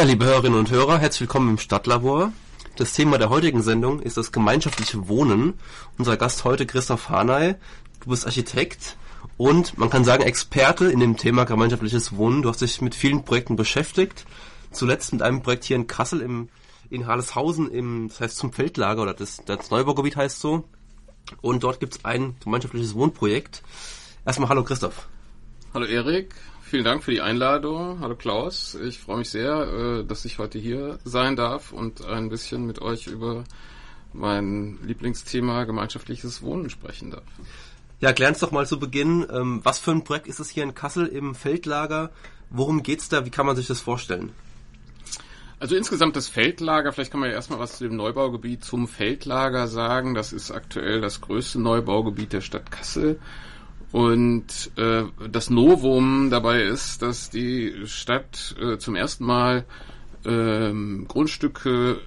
Ja, liebe Hörerinnen und Hörer, herzlich willkommen im Stadtlabor. Das Thema der heutigen Sendung ist das gemeinschaftliche Wohnen. Unser Gast heute Christoph Hanay. Du bist Architekt und man kann sagen Experte in dem Thema gemeinschaftliches Wohnen. Du hast dich mit vielen Projekten beschäftigt. Zuletzt mit einem Projekt hier in Kassel im in Harleshausen im, das heißt zum Feldlager oder das, das Neubaugebiet heißt so. Und dort gibt es ein gemeinschaftliches Wohnprojekt. Erstmal hallo Christoph. Hallo Erik, vielen Dank für die Einladung. Hallo Klaus, ich freue mich sehr, äh, dass ich heute hier sein darf und ein bisschen mit euch über mein Lieblingsthema gemeinschaftliches Wohnen sprechen darf. Ja, klär uns doch mal zu Beginn, ähm, was für ein Projekt ist es hier in Kassel im Feldlager? Worum geht's da? Wie kann man sich das vorstellen? Also insgesamt das Feldlager, vielleicht kann man ja erstmal was zu dem Neubaugebiet zum Feldlager sagen. Das ist aktuell das größte Neubaugebiet der Stadt Kassel. Und äh, das Novum dabei ist, dass die Stadt äh, zum ersten Mal ähm, Grundstücke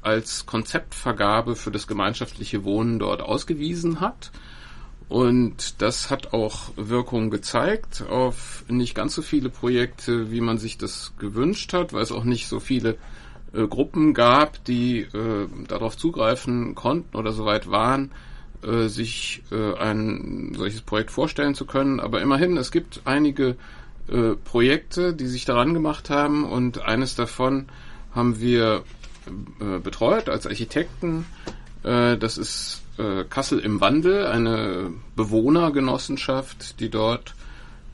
als Konzeptvergabe für das gemeinschaftliche Wohnen dort ausgewiesen hat. Und das hat auch Wirkung gezeigt auf nicht ganz so viele Projekte, wie man sich das gewünscht hat, weil es auch nicht so viele äh, Gruppen gab, die äh, darauf zugreifen konnten oder soweit waren, äh, sich äh, ein solches Projekt vorstellen zu können. Aber immerhin, es gibt einige äh, Projekte, die sich daran gemacht haben und eines davon haben wir äh, betreut als Architekten. das ist äh, Kassel im Wandel, eine Bewohnergenossenschaft, die dort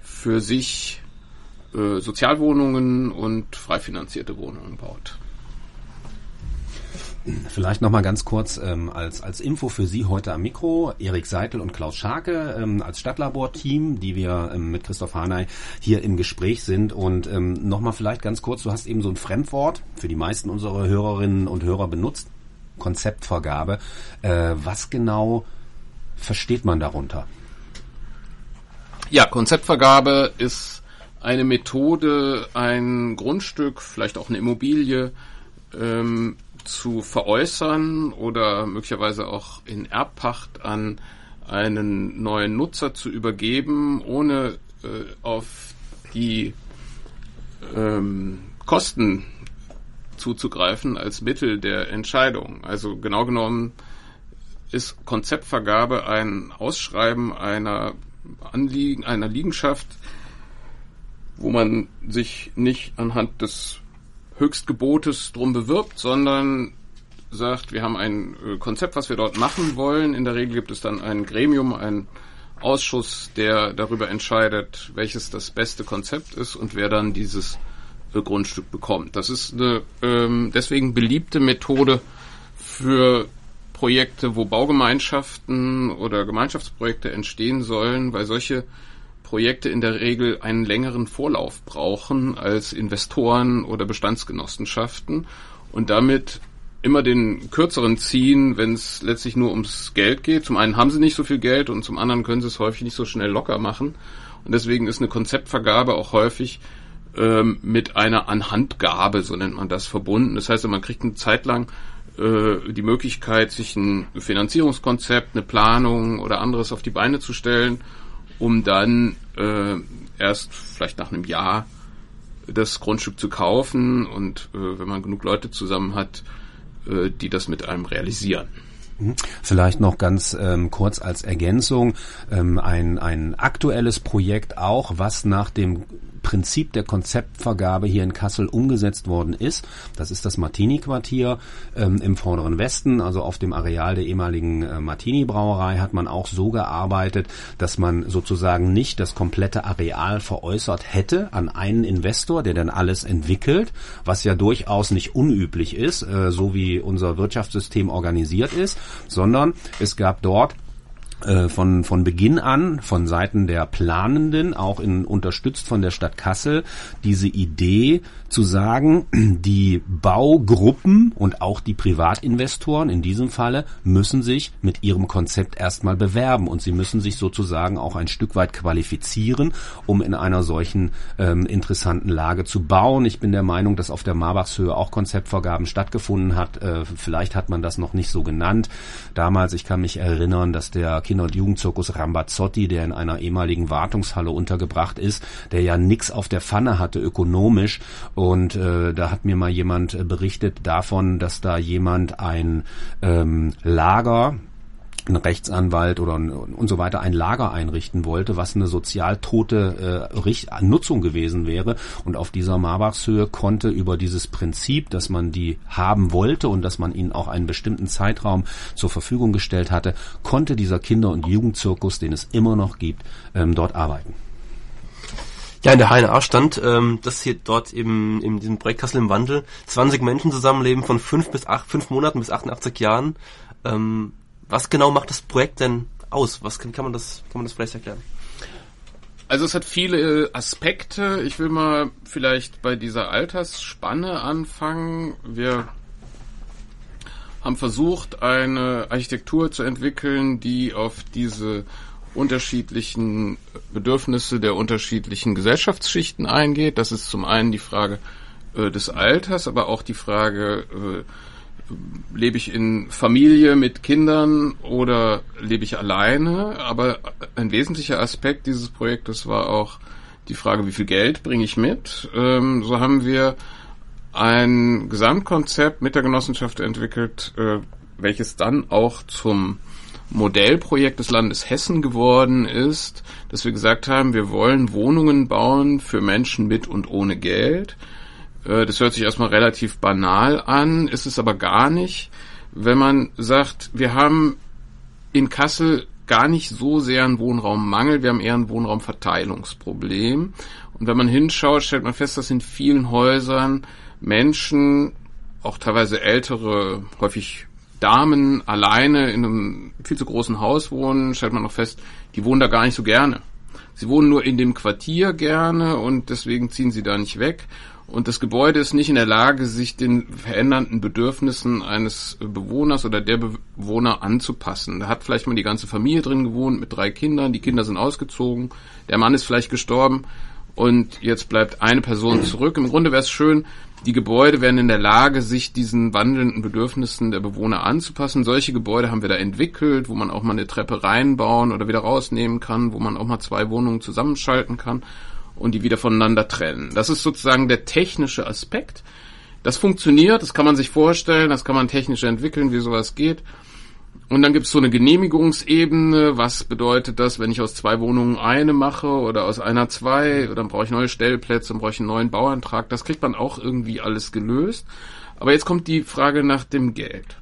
für sich äh, Sozialwohnungen und frei finanzierte Wohnungen baut. Vielleicht noch mal ganz kurz ähm, als als Info für Sie heute am Mikro Erik Seitel und Klaus Scharke ähm, als Stadtlabor-Team, die wir ähm, mit Christoph Hanay hier im Gespräch sind und ähm, noch mal vielleicht ganz kurz. Du hast eben so ein Fremdwort für die meisten unserer Hörerinnen und Hörer benutzt. Konzeptvergabe. Äh, was genau versteht man darunter? Ja, Konzeptvergabe ist eine Methode, ein Grundstück, vielleicht auch eine Immobilie ähm, zu veräußern oder möglicherweise auch in Erbpacht an einen neuen Nutzer zu übergeben, ohne äh, auf die ähm, Kosten zuzugreifen als Mittel der Entscheidung. Also genau genommen ist Konzeptvergabe ein Ausschreiben einer Anliegen, einer Liegenschaft, wo man sich nicht anhand des Höchstgebotes drum bewirbt, sondern sagt, wir haben ein äh, Konzept, was wir dort machen wollen. In der Regel gibt es dann ein Gremium, ein Ausschuss, der darüber entscheidet, welches das beste Konzept ist und wer dann dieses Grundstück bekommt. Das ist eine ähm, deswegen beliebte Methode für Projekte, wo Baugemeinschaften oder Gemeinschaftsprojekte entstehen sollen, weil solche Projekte in der Regel einen längeren Vorlauf brauchen als Investoren oder Bestandsgenossenschaften und damit immer den kürzeren ziehen, wenn es letztlich nur ums Geld geht. Zum einen haben sie nicht so viel Geld und zum anderen können sie es häufig nicht so schnell locker machen. Und deswegen ist eine Konzeptvergabe auch häufig ähm, mit einer Anhandgabe, so nennt man das, verbunden. Das heißt, man kriegt eine Zeit lang äh, die Möglichkeit, sich ein Finanzierungskonzept, eine Planung oder anderes auf die Beine zu stellen, um dann äh, erst vielleicht nach einem Jahr das Grundstück zu kaufen und äh, wenn man genug Leute zusammen hat, äh, die das mit einem realisieren. Mhm. Vielleicht noch ganz ähm, kurz als Ergänzung ähm, ein, ein aktuelles Projekt auch, was nach dem Prinzip der Konzeptvergabe hier in Kassel umgesetzt worden ist. Das ist das Martini-Quartier ähm, im vorderen Westen, also auf dem Areal der ehemaligen äh, Martini-Brauerei hat man auch so gearbeitet, dass man sozusagen nicht das komplette Areal veräußert hätte an einen Investor, der dann alles entwickelt, was ja durchaus nicht unüblich ist, äh, so wie unser Wirtschaftssystem organisiert ist, sondern es gab dort von, von Beginn an von Seiten der Planenden, auch in, unterstützt von der Stadt Kassel, diese Idee zu sagen, die Baugruppen und auch die Privatinvestoren in diesem Falle müssen sich mit ihrem Konzept erstmal bewerben und sie müssen sich sozusagen auch ein Stück weit qualifizieren, um in einer solchen ähm, interessanten Lage zu bauen. Ich bin der Meinung, dass auf der Marbachshöhe auch Konzeptvergaben stattgefunden hat. Äh, vielleicht hat man das noch nicht so genannt. Damals, ich kann mich erinnern, dass der Kinder- und Jugendzirkus Rambazzotti, der in einer ehemaligen Wartungshalle untergebracht ist, der ja nix auf der Pfanne hatte ökonomisch. Und äh, da hat mir mal jemand äh, berichtet davon, dass da jemand ein ähm, Lager ein Rechtsanwalt oder ein, und so weiter ein Lager einrichten wollte, was eine sozial tote äh, Richt Nutzung gewesen wäre. Und auf dieser Marbachshöhe konnte über dieses Prinzip, dass man die haben wollte und dass man ihnen auch einen bestimmten Zeitraum zur Verfügung gestellt hatte, konnte dieser Kinder- und Jugendzirkus, den es immer noch gibt, ähm, dort arbeiten. Ja, in der HNA stand, ähm, dass hier dort im, in diesem Projekt Kassel im Wandel 20 Menschen zusammenleben von fünf bis acht, fünf Monaten bis 88 Jahren. Ähm, was genau macht das Projekt denn aus? Was kann, kann man das, kann man das vielleicht erklären? Also es hat viele Aspekte. Ich will mal vielleicht bei dieser Altersspanne anfangen. Wir haben versucht, eine Architektur zu entwickeln, die auf diese unterschiedlichen Bedürfnisse der unterschiedlichen Gesellschaftsschichten eingeht. Das ist zum einen die Frage äh, des Alters, aber auch die Frage, äh, lebe ich in Familie mit Kindern oder lebe ich alleine? Aber ein wesentlicher Aspekt dieses Projektes war auch die Frage, wie viel Geld bringe ich mit? Ähm, so haben wir ein Gesamtkonzept mit der Genossenschaft entwickelt, äh, welches dann auch zum Modellprojekt des Landes Hessen geworden ist, dass wir gesagt haben, wir wollen Wohnungen bauen für Menschen mit und ohne Geld. Äh, das hört sich erstmal relativ banal an, ist es aber gar nicht. Wenn man sagt, wir haben in Kassel gar nicht so sehr einen Wohnraummangel, wir haben eher ein Wohnraumverteilungsproblem. Und wenn man hinschaut, stellt man fest, dass in vielen Häusern Menschen, auch teilweise ältere, häufig Damen alleine in einem viel zu großen Haus wohnen, stellt man noch fest, die wohnen da gar nicht so gerne. Sie wohnen nur in dem Quartier gerne und deswegen ziehen sie da nicht weg. Und das Gebäude ist nicht in der Lage, sich den verändernden Bedürfnissen eines Bewohners oder der Bewohner anzupassen. Da hat vielleicht mal die ganze Familie drin gewohnt mit drei Kindern. Die Kinder sind ausgezogen. Der Mann ist vielleicht gestorben. Und jetzt bleibt eine Person zurück. Im Grunde wäre es schön, die Gebäude wären in der Lage, sich diesen wandelnden Bedürfnissen der Bewohner anzupassen. Solche Gebäude haben wir da entwickelt, wo man auch mal eine Treppe reinbauen oder wieder rausnehmen kann, wo man auch mal zwei Wohnungen zusammenschalten kann und die wieder voneinander trennen. Das ist sozusagen der technische Aspekt. Das funktioniert, das kann man sich vorstellen, das kann man technisch entwickeln, wie sowas geht. Und dann gibt es so eine Genehmigungsebene. Was bedeutet das, wenn ich aus zwei Wohnungen eine mache oder aus einer zwei? Dann brauche ich neue Stellplätze, dann brauche ich einen neuen Bauantrag. Das kriegt man auch irgendwie alles gelöst. Aber jetzt kommt die Frage nach dem Geld.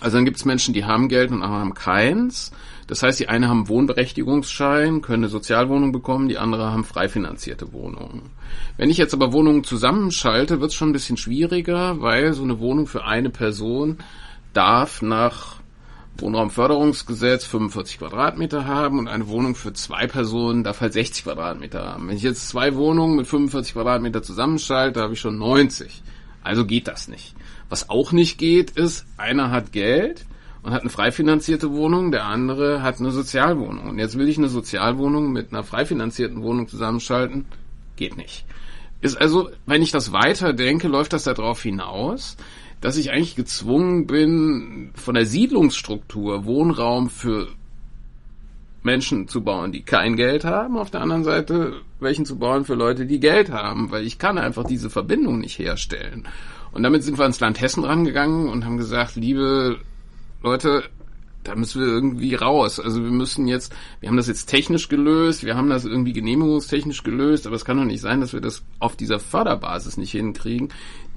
Also dann gibt es Menschen, die haben Geld und andere haben keins. Das heißt, die eine haben Wohnberechtigungsschein, können eine Sozialwohnung bekommen, die andere haben frei finanzierte Wohnungen. Wenn ich jetzt aber Wohnungen zusammenschalte, wird es schon ein bisschen schwieriger, weil so eine Wohnung für eine Person darf nach Wohnraumförderungsgesetz 45 Quadratmeter haben und eine Wohnung für zwei Personen darf halt 60 Quadratmeter haben. Wenn ich jetzt zwei Wohnungen mit 45 Quadratmeter zusammenschalte, habe ich schon 90. Also geht das nicht. Was auch nicht geht, ist, einer hat Geld und hat eine frei finanzierte Wohnung, der andere hat eine Sozialwohnung. Und jetzt will ich eine Sozialwohnung mit einer frei finanzierten Wohnung zusammenschalten. Geht nicht. Ist also, wenn ich das weiterdenke, läuft das darauf hinaus, dass ich eigentlich gezwungen bin, von der Siedlungsstruktur Wohnraum für Menschen zu bauen, die kein Geld haben, auf der anderen Seite welchen zu bauen für Leute, die Geld haben, weil ich kann einfach diese Verbindung nicht herstellen. Und damit sind wir ins Land Hessen rangegangen und haben gesagt, liebe Leute, da müssen wir irgendwie raus. Also wir müssen jetzt, wir haben das jetzt technisch gelöst, wir haben das irgendwie genehmigungstechnisch gelöst, aber es kann doch nicht sein, dass wir das auf dieser Förderbasis nicht hinkriegen,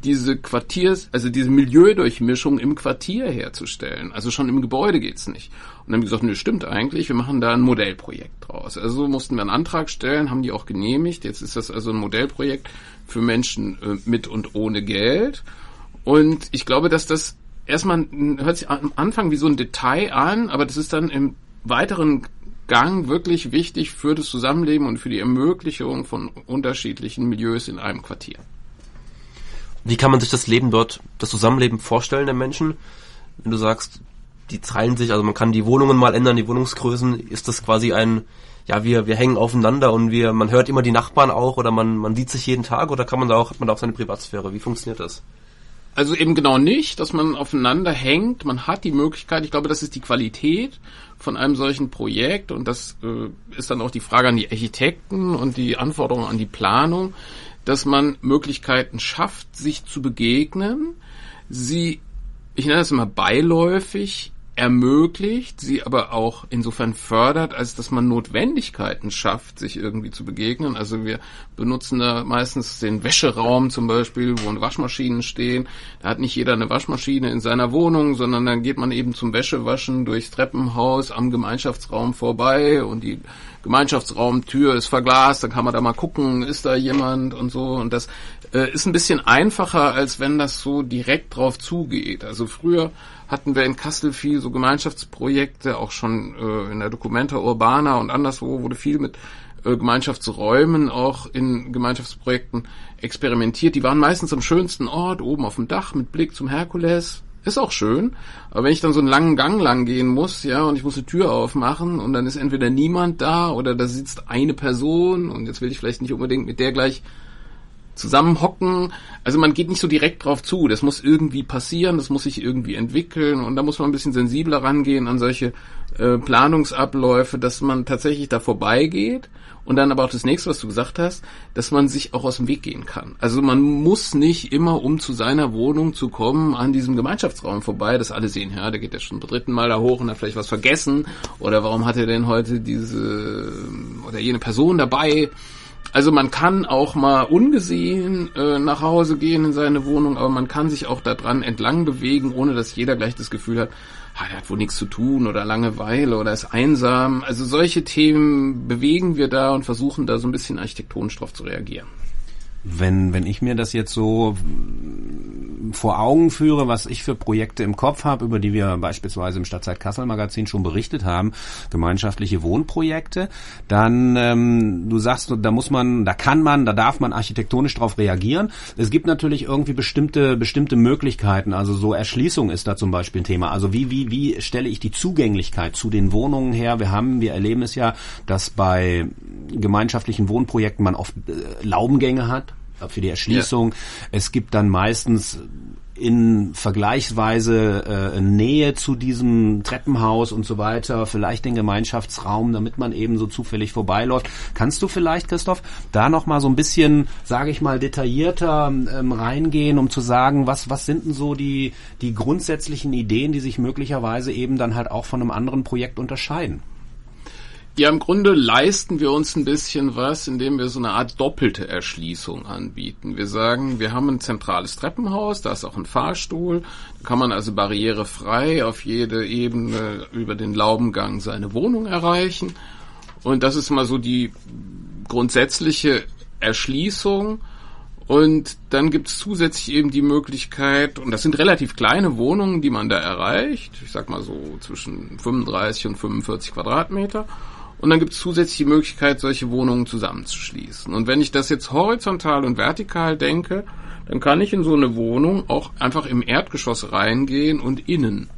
diese Quartiers, also diese Milieudurchmischung im Quartier herzustellen. Also schon im Gebäude geht's nicht. Und dann haben wir gesagt, nö, stimmt eigentlich, wir machen da ein Modellprojekt draus. Also mussten wir einen Antrag stellen, haben die auch genehmigt. Jetzt ist das also ein Modellprojekt für Menschen äh, mit und ohne Geld. Und ich glaube, dass das erstmal hört sich am Anfang wie so ein Detail an, aber das ist dann im weiteren Gang wirklich wichtig für das Zusammenleben und für die Ermöglichung von unterschiedlichen Milieus in einem Quartier. Wie kann man sich das Leben dort, das Zusammenleben vorstellen der Menschen? Wenn du sagst, die teilen sich, also man kann die Wohnungen mal ändern, die Wohnungsgrößen, ist das quasi ein, ja, wir, wir hängen aufeinander und wir, man hört immer die Nachbarn auch oder man, man sieht sich jeden Tag oder kann man da auch, hat man da auch seine Privatsphäre? Wie funktioniert das? Also eben genau nicht, dass man aufeinander hängt. Man hat die Möglichkeit, ich glaube, das ist die Qualität von einem solchen Projekt und das äh, ist dann auch die Frage an die Architekten und die Anforderungen an die Planung, dass man Möglichkeiten schafft, sich zu begegnen, sie, ich nenne das immer beiläufig, ermöglicht, sie aber auch insofern fördert, als dass man Notwendigkeiten schafft, sich irgendwie zu begegnen. Also wir benutzen da meistens den Wäscheraum zum Beispiel, wo Waschmaschinen stehen. Da hat nicht jeder eine Waschmaschine in seiner Wohnung, sondern dann geht man eben zum Wäschewaschen durchs Treppenhaus am Gemeinschaftsraum vorbei und die Gemeinschaftsraumtür ist verglast, dann kann man da mal gucken, ist da jemand und so. Und das äh, ist ein bisschen einfacher, als wenn das so direkt drauf zugeht. Also früher hatten wir in Kassel viel so Gemeinschaftsprojekte, auch schon äh, in der Documenta Urbana und anderswo wurde viel mit äh, Gemeinschaftsräumen auch in Gemeinschaftsprojekten experimentiert. Die waren meistens am schönsten Ort, oben auf dem Dach mit Blick zum Herkules. Ist auch schön, aber wenn ich dann so einen langen Gang lang gehen muss, ja, und ich muss eine Tür aufmachen und dann ist entweder niemand da oder da sitzt eine Person und jetzt will ich vielleicht nicht unbedingt mit der gleich zusammenhocken. Also man geht nicht so direkt drauf zu. Das muss irgendwie passieren, das muss sich irgendwie entwickeln und da muss man ein bisschen sensibler rangehen an solche äh, Planungsabläufe, dass man tatsächlich da vorbeigeht und dann aber auch das nächste, was du gesagt hast, dass man sich auch aus dem Weg gehen kann. Also man muss nicht immer, um zu seiner Wohnung zu kommen, an diesem Gemeinschaftsraum vorbei, dass alle sehen, ja, der geht ja schon dritten Mal da hoch und hat vielleicht was vergessen oder warum hat er denn heute diese oder jene Person dabei? Also man kann auch mal ungesehen äh, nach Hause gehen in seine Wohnung, aber man kann sich auch daran entlang bewegen, ohne dass jeder gleich das Gefühl hat, ah, der hat wohl nichts zu tun oder Langeweile oder ist einsam. Also solche Themen bewegen wir da und versuchen da so ein bisschen architektonisch drauf zu reagieren. Wenn, wenn ich mir das jetzt so vor Augen führe, was ich für Projekte im Kopf habe, über die wir beispielsweise im Stadtzeit Kassel Magazin schon berichtet haben, gemeinschaftliche Wohnprojekte, dann ähm, du sagst, da muss man, da kann man, da darf man architektonisch darauf reagieren. Es gibt natürlich irgendwie bestimmte bestimmte Möglichkeiten. Also so Erschließung ist da zum Beispiel ein Thema. Also wie wie wie stelle ich die Zugänglichkeit zu den Wohnungen her? Wir haben, wir erleben es ja, dass bei gemeinschaftlichen Wohnprojekten man oft äh, Laubengänge hat für die Erschließung. Ja. Es gibt dann meistens in vergleichsweise äh, Nähe zu diesem Treppenhaus und so weiter, vielleicht den Gemeinschaftsraum, damit man eben so zufällig vorbeiläuft. Kannst du vielleicht, Christoph, da noch mal so ein bisschen, sage ich mal, detaillierter ähm, reingehen, um zu sagen, was was sind denn so die die grundsätzlichen Ideen, die sich möglicherweise eben dann halt auch von einem anderen Projekt unterscheiden? Ja, im Grunde leisten wir uns ein bisschen was, indem wir so eine Art doppelte Erschließung anbieten. Wir sagen, wir haben ein zentrales Treppenhaus, da ist auch ein Fahrstuhl, da kann man also barrierefrei auf jede Ebene über den Laubengang seine Wohnung erreichen. Und das ist mal so die grundsätzliche Erschließung. Und dann gibt es zusätzlich eben die Möglichkeit, und das sind relativ kleine Wohnungen, die man da erreicht, ich sag mal so zwischen 35 und 45 Quadratmeter. Und dann gibt es zusätzlich die Möglichkeit, solche Wohnungen zusammenzuschließen. Und wenn ich das jetzt horizontal und vertikal denke, dann kann ich in so eine Wohnung auch einfach im Erdgeschoss reingehen und innen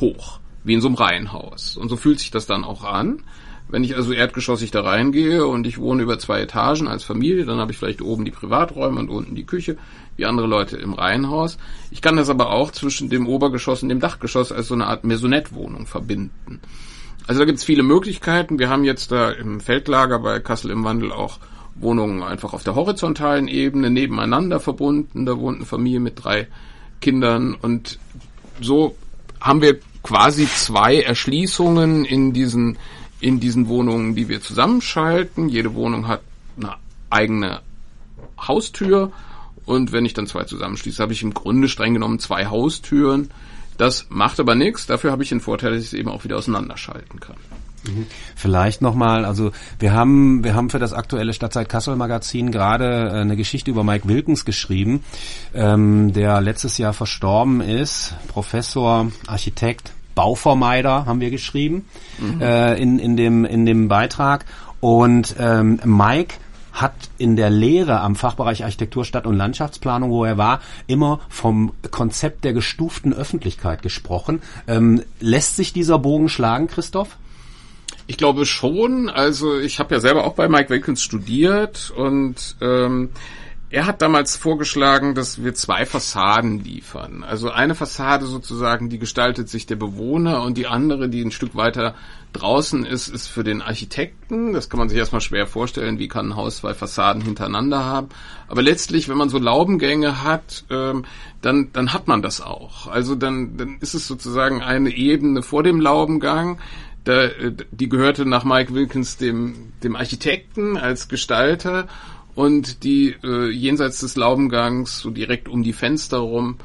hoch, wie in so einem Reihenhaus. Und so fühlt sich das dann auch an. Wenn ich also erdgeschossig da reingehe und ich wohne über zwei Etagen als Familie, dann habe ich vielleicht oben die Privaträume und unten die Küche, wie andere Leute im Reihenhaus. Ich kann das aber auch zwischen dem Obergeschoss und dem Dachgeschoss als so eine Art Maisonette-Wohnung verbinden. Also da gibt es viele Möglichkeiten. Wir haben jetzt da im Feldlager bei Kassel im Wandel auch Wohnungen einfach auf der horizontalen Ebene nebeneinander verbunden. Da wohnt eine Familie mit drei Kindern und so haben wir quasi zwei Erschließungen in diesen in diesen Wohnungen, die wir zusammenschalten. Jede Wohnung hat eine eigene Haustür und wenn ich dann zwei zusammenschließe, habe ich im Grunde streng genommen zwei Haustüren das macht aber nichts. Dafür habe ich den Vorteil, dass ich es eben auch wieder auseinanderschalten kann. Mhm. Vielleicht nochmal, also wir haben, wir haben für das aktuelle Stadtzeit Kassel Magazin gerade äh, eine Geschichte über Mike Wilkens geschrieben, ähm, der letztes Jahr verstorben ist, Professor, Architekt, Bauvermeider haben wir geschrieben mhm. äh, in, in, dem, in dem Beitrag. Und ähm, Mike hat in der Lehre am Fachbereich Architektur, Stadt- und Landschaftsplanung, wo er war, immer vom Konzept der gestuften Öffentlichkeit gesprochen. Ähm, lässt sich dieser Bogen schlagen, Christoph? Ich glaube schon. Also ich habe ja selber auch bei Mike Wilkins studiert und ähm, er hat damals vorgeschlagen, dass wir zwei Fassaden liefern. Also eine Fassade sozusagen, die gestaltet sich der Bewohner und die andere, die ein Stück weiter draußen ist, ist für den Architekten. Das kann man sich erstmal schwer vorstellen, wie kann ein Haus zwei Fassaden hintereinander haben. Aber letztlich, wenn man so Laubengänge hat, ähm, dann, dann hat man das auch. Also dann, dann ist es sozusagen eine Ebene vor dem Laubengang. Da, die gehörte nach Mike Wilkins dem, dem Architekten als Gestalter und die äh, jenseits des Laubengangs, so direkt um die Fenster rum,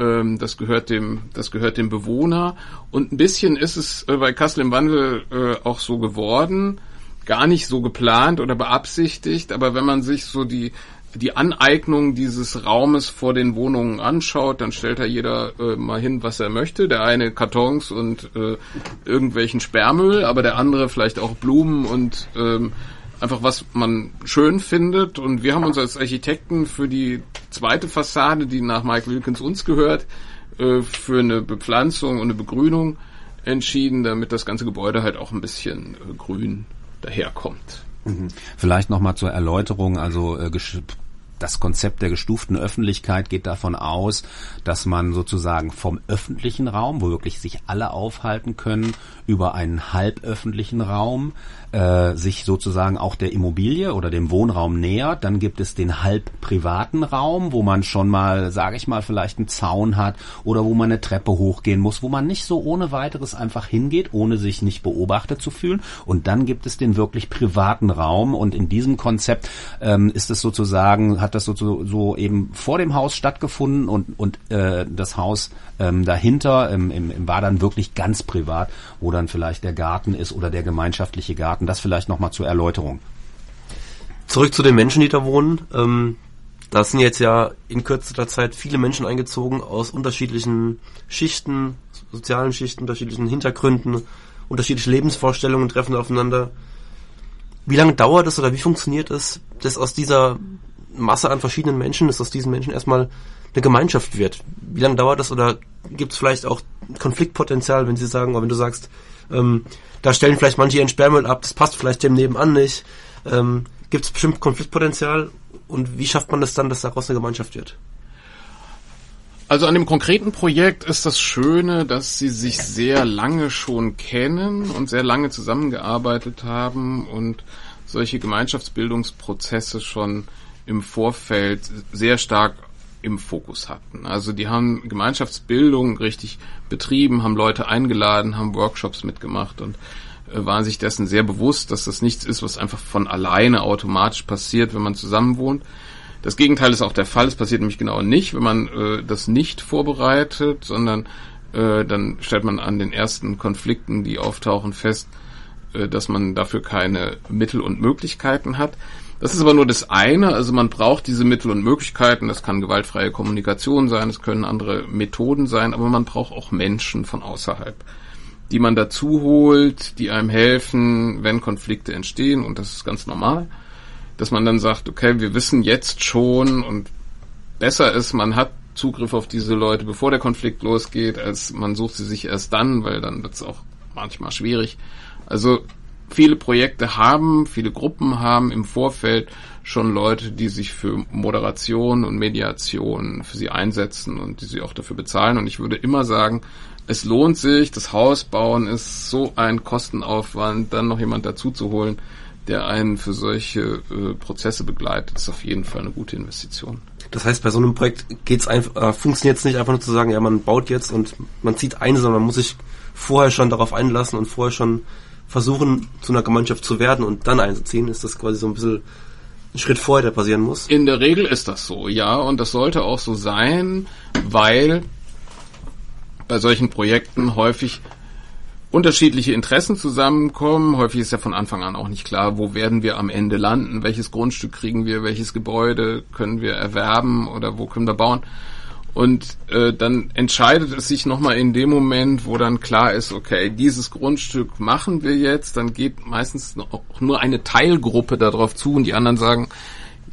ähm, das gehört dem, das gehört dem Bewohner. Und ein bisschen ist es äh, bei Kassel im Wandel äh, auch so geworden, gar nicht so geplant oder beabsichtigt, aber wenn man sich so die die Aneignung dieses Raumes vor den Wohnungen anschaut, dann stellt da jeder äh, mal hin, was er möchte. Der eine Kartons und äh, irgendwelchen Sperrmüll, aber der andere vielleicht auch Blumen und ähm, einfach was man schön findet. Und wir haben uns als Architekten für die zweite Fassade, die nach Mike Wilkins uns gehört, äh, für eine Bepflanzung und eine Begrünung entschieden, damit das ganze Gebäude halt auch ein bisschen äh, grün daherkommt. Mhm. Vielleicht nochmal zur Erläuterung, also äh, das Konzept der gestuften Öffentlichkeit geht davon aus, dass man sozusagen vom öffentlichen Raum, wo wirklich sich alle aufhalten können, über einen halböffentlichen Raum äh, sich sozusagen auch der Immobilie oder dem Wohnraum nähert. Dann gibt es den halb privaten Raum, wo man schon mal, sage ich mal, vielleicht einen Zaun hat oder wo man eine Treppe hochgehen muss, wo man nicht so ohne weiteres einfach hingeht, ohne sich nicht beobachtet zu fühlen. Und dann gibt es den wirklich privaten Raum und in diesem Konzept ähm, ist es sozusagen, hat das so, so eben vor dem Haus stattgefunden und, und äh, das Haus ähm, dahinter ähm, im, im, war dann wirklich ganz privat, wo dann vielleicht der Garten ist oder der gemeinschaftliche Garten. Das vielleicht nochmal zur Erläuterung. Zurück zu den Menschen, die da wohnen. Ähm, da sind jetzt ja in kürzester Zeit viele Menschen eingezogen aus unterschiedlichen Schichten, sozialen Schichten, unterschiedlichen Hintergründen, unterschiedliche Lebensvorstellungen treffen aufeinander. Wie lange dauert es oder wie funktioniert es, dass aus dieser Masse an verschiedenen Menschen, dass aus diesen Menschen erstmal eine Gemeinschaft wird. Wie lange dauert das oder gibt es vielleicht auch Konfliktpotenzial, wenn Sie sagen, oder wenn du sagst, ähm, da stellen vielleicht manche ihren Sperrmüll ab, das passt vielleicht dem nebenan nicht. Ähm, gibt es bestimmt Konfliktpotenzial und wie schafft man das dann, dass daraus eine Gemeinschaft wird? Also an dem konkreten Projekt ist das Schöne, dass sie sich sehr lange schon kennen und sehr lange zusammengearbeitet haben und solche Gemeinschaftsbildungsprozesse schon im Vorfeld sehr stark im Fokus hatten. Also die haben Gemeinschaftsbildung richtig betrieben, haben Leute eingeladen, haben Workshops mitgemacht und äh, waren sich dessen sehr bewusst, dass das nichts ist, was einfach von alleine automatisch passiert, wenn man zusammen wohnt. Das Gegenteil ist auch der Fall. Es passiert nämlich genau nicht, wenn man äh, das nicht vorbereitet, sondern äh, dann stellt man an den ersten Konflikten, die auftauchen, fest, äh, dass man dafür keine Mittel und Möglichkeiten hat. Das ist aber nur das eine. Also man braucht diese Mittel und Möglichkeiten. Das kann gewaltfreie Kommunikation sein, es können andere Methoden sein, aber man braucht auch Menschen von außerhalb, die man dazu holt, die einem helfen, wenn Konflikte entstehen. Und das ist ganz normal, dass man dann sagt, okay, wir wissen jetzt schon und besser ist, man hat Zugriff auf diese Leute, bevor der Konflikt losgeht, als man sucht sie sich erst dann, weil dann wird es auch manchmal schwierig. Also viele Projekte haben, viele Gruppen haben im Vorfeld schon Leute, die sich für Moderation und Mediation für sie einsetzen und die sie auch dafür bezahlen. Und ich würde immer sagen, es lohnt sich, das Haus bauen ist so ein Kostenaufwand, dann noch jemand dazu zu holen, der einen für solche äh, Prozesse begleitet, ist auf jeden Fall eine gute Investition. Das heißt, bei so einem Projekt geht's einfach, äh, funktioniert es nicht einfach nur zu sagen, ja, man baut jetzt und man zieht ein, sondern man muss sich vorher schon darauf einlassen und vorher schon versuchen, zu einer Gemeinschaft zu werden und dann einzuziehen? Ist das quasi so ein bisschen ein Schritt vorher, der passieren muss? In der Regel ist das so, ja. Und das sollte auch so sein, weil bei solchen Projekten häufig unterschiedliche Interessen zusammenkommen. Häufig ist ja von Anfang an auch nicht klar, wo werden wir am Ende landen, welches Grundstück kriegen wir, welches Gebäude können wir erwerben oder wo können wir bauen. Und äh, dann entscheidet es sich nochmal in dem Moment, wo dann klar ist, okay, dieses Grundstück machen wir jetzt, dann geht meistens auch nur eine Teilgruppe darauf zu und die anderen sagen,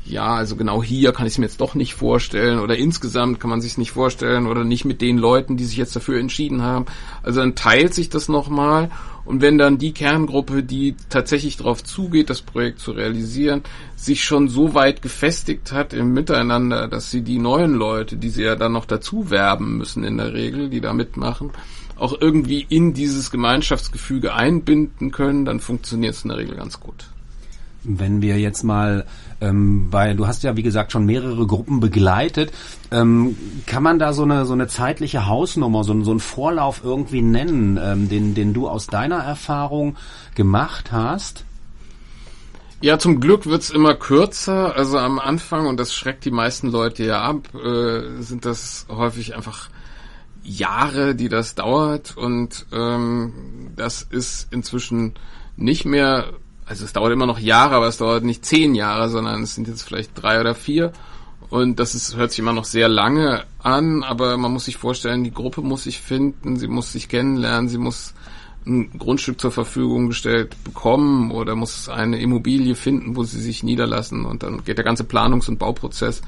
ja, also genau hier kann ich es mir jetzt doch nicht vorstellen oder insgesamt kann man sich nicht vorstellen oder nicht mit den Leuten, die sich jetzt dafür entschieden haben. Also dann teilt sich das nochmal und wenn dann die Kerngruppe, die tatsächlich darauf zugeht, das Projekt zu realisieren, sich schon so weit gefestigt hat im Miteinander, dass sie die neuen Leute, die sie ja dann noch dazu werben müssen in der Regel, die da mitmachen, auch irgendwie in dieses Gemeinschaftsgefüge einbinden können, dann funktioniert es in der Regel ganz gut. Wenn wir jetzt mal, ähm, weil du hast ja wie gesagt schon mehrere Gruppen begleitet, ähm, kann man da so eine so eine zeitliche Hausnummer, so, so einen Vorlauf irgendwie nennen, ähm, den den du aus deiner Erfahrung gemacht hast? Ja, zum Glück wird's immer kürzer. Also am Anfang, und das schreckt die meisten Leute ja ab, äh, sind das häufig einfach Jahre, die das dauert. Und ähm, das ist inzwischen nicht mehr also es dauert immer noch Jahre, aber es dauert nicht zehn Jahre, sondern es sind jetzt vielleicht drei oder vier. Und das ist, hört sich immer noch sehr lange an, aber man muss sich vorstellen, die Gruppe muss sich finden, sie muss sich kennenlernen, sie muss ein Grundstück zur Verfügung gestellt bekommen oder muss eine Immobilie finden, wo sie sich niederlassen und dann geht der ganze Planungs- und Bauprozess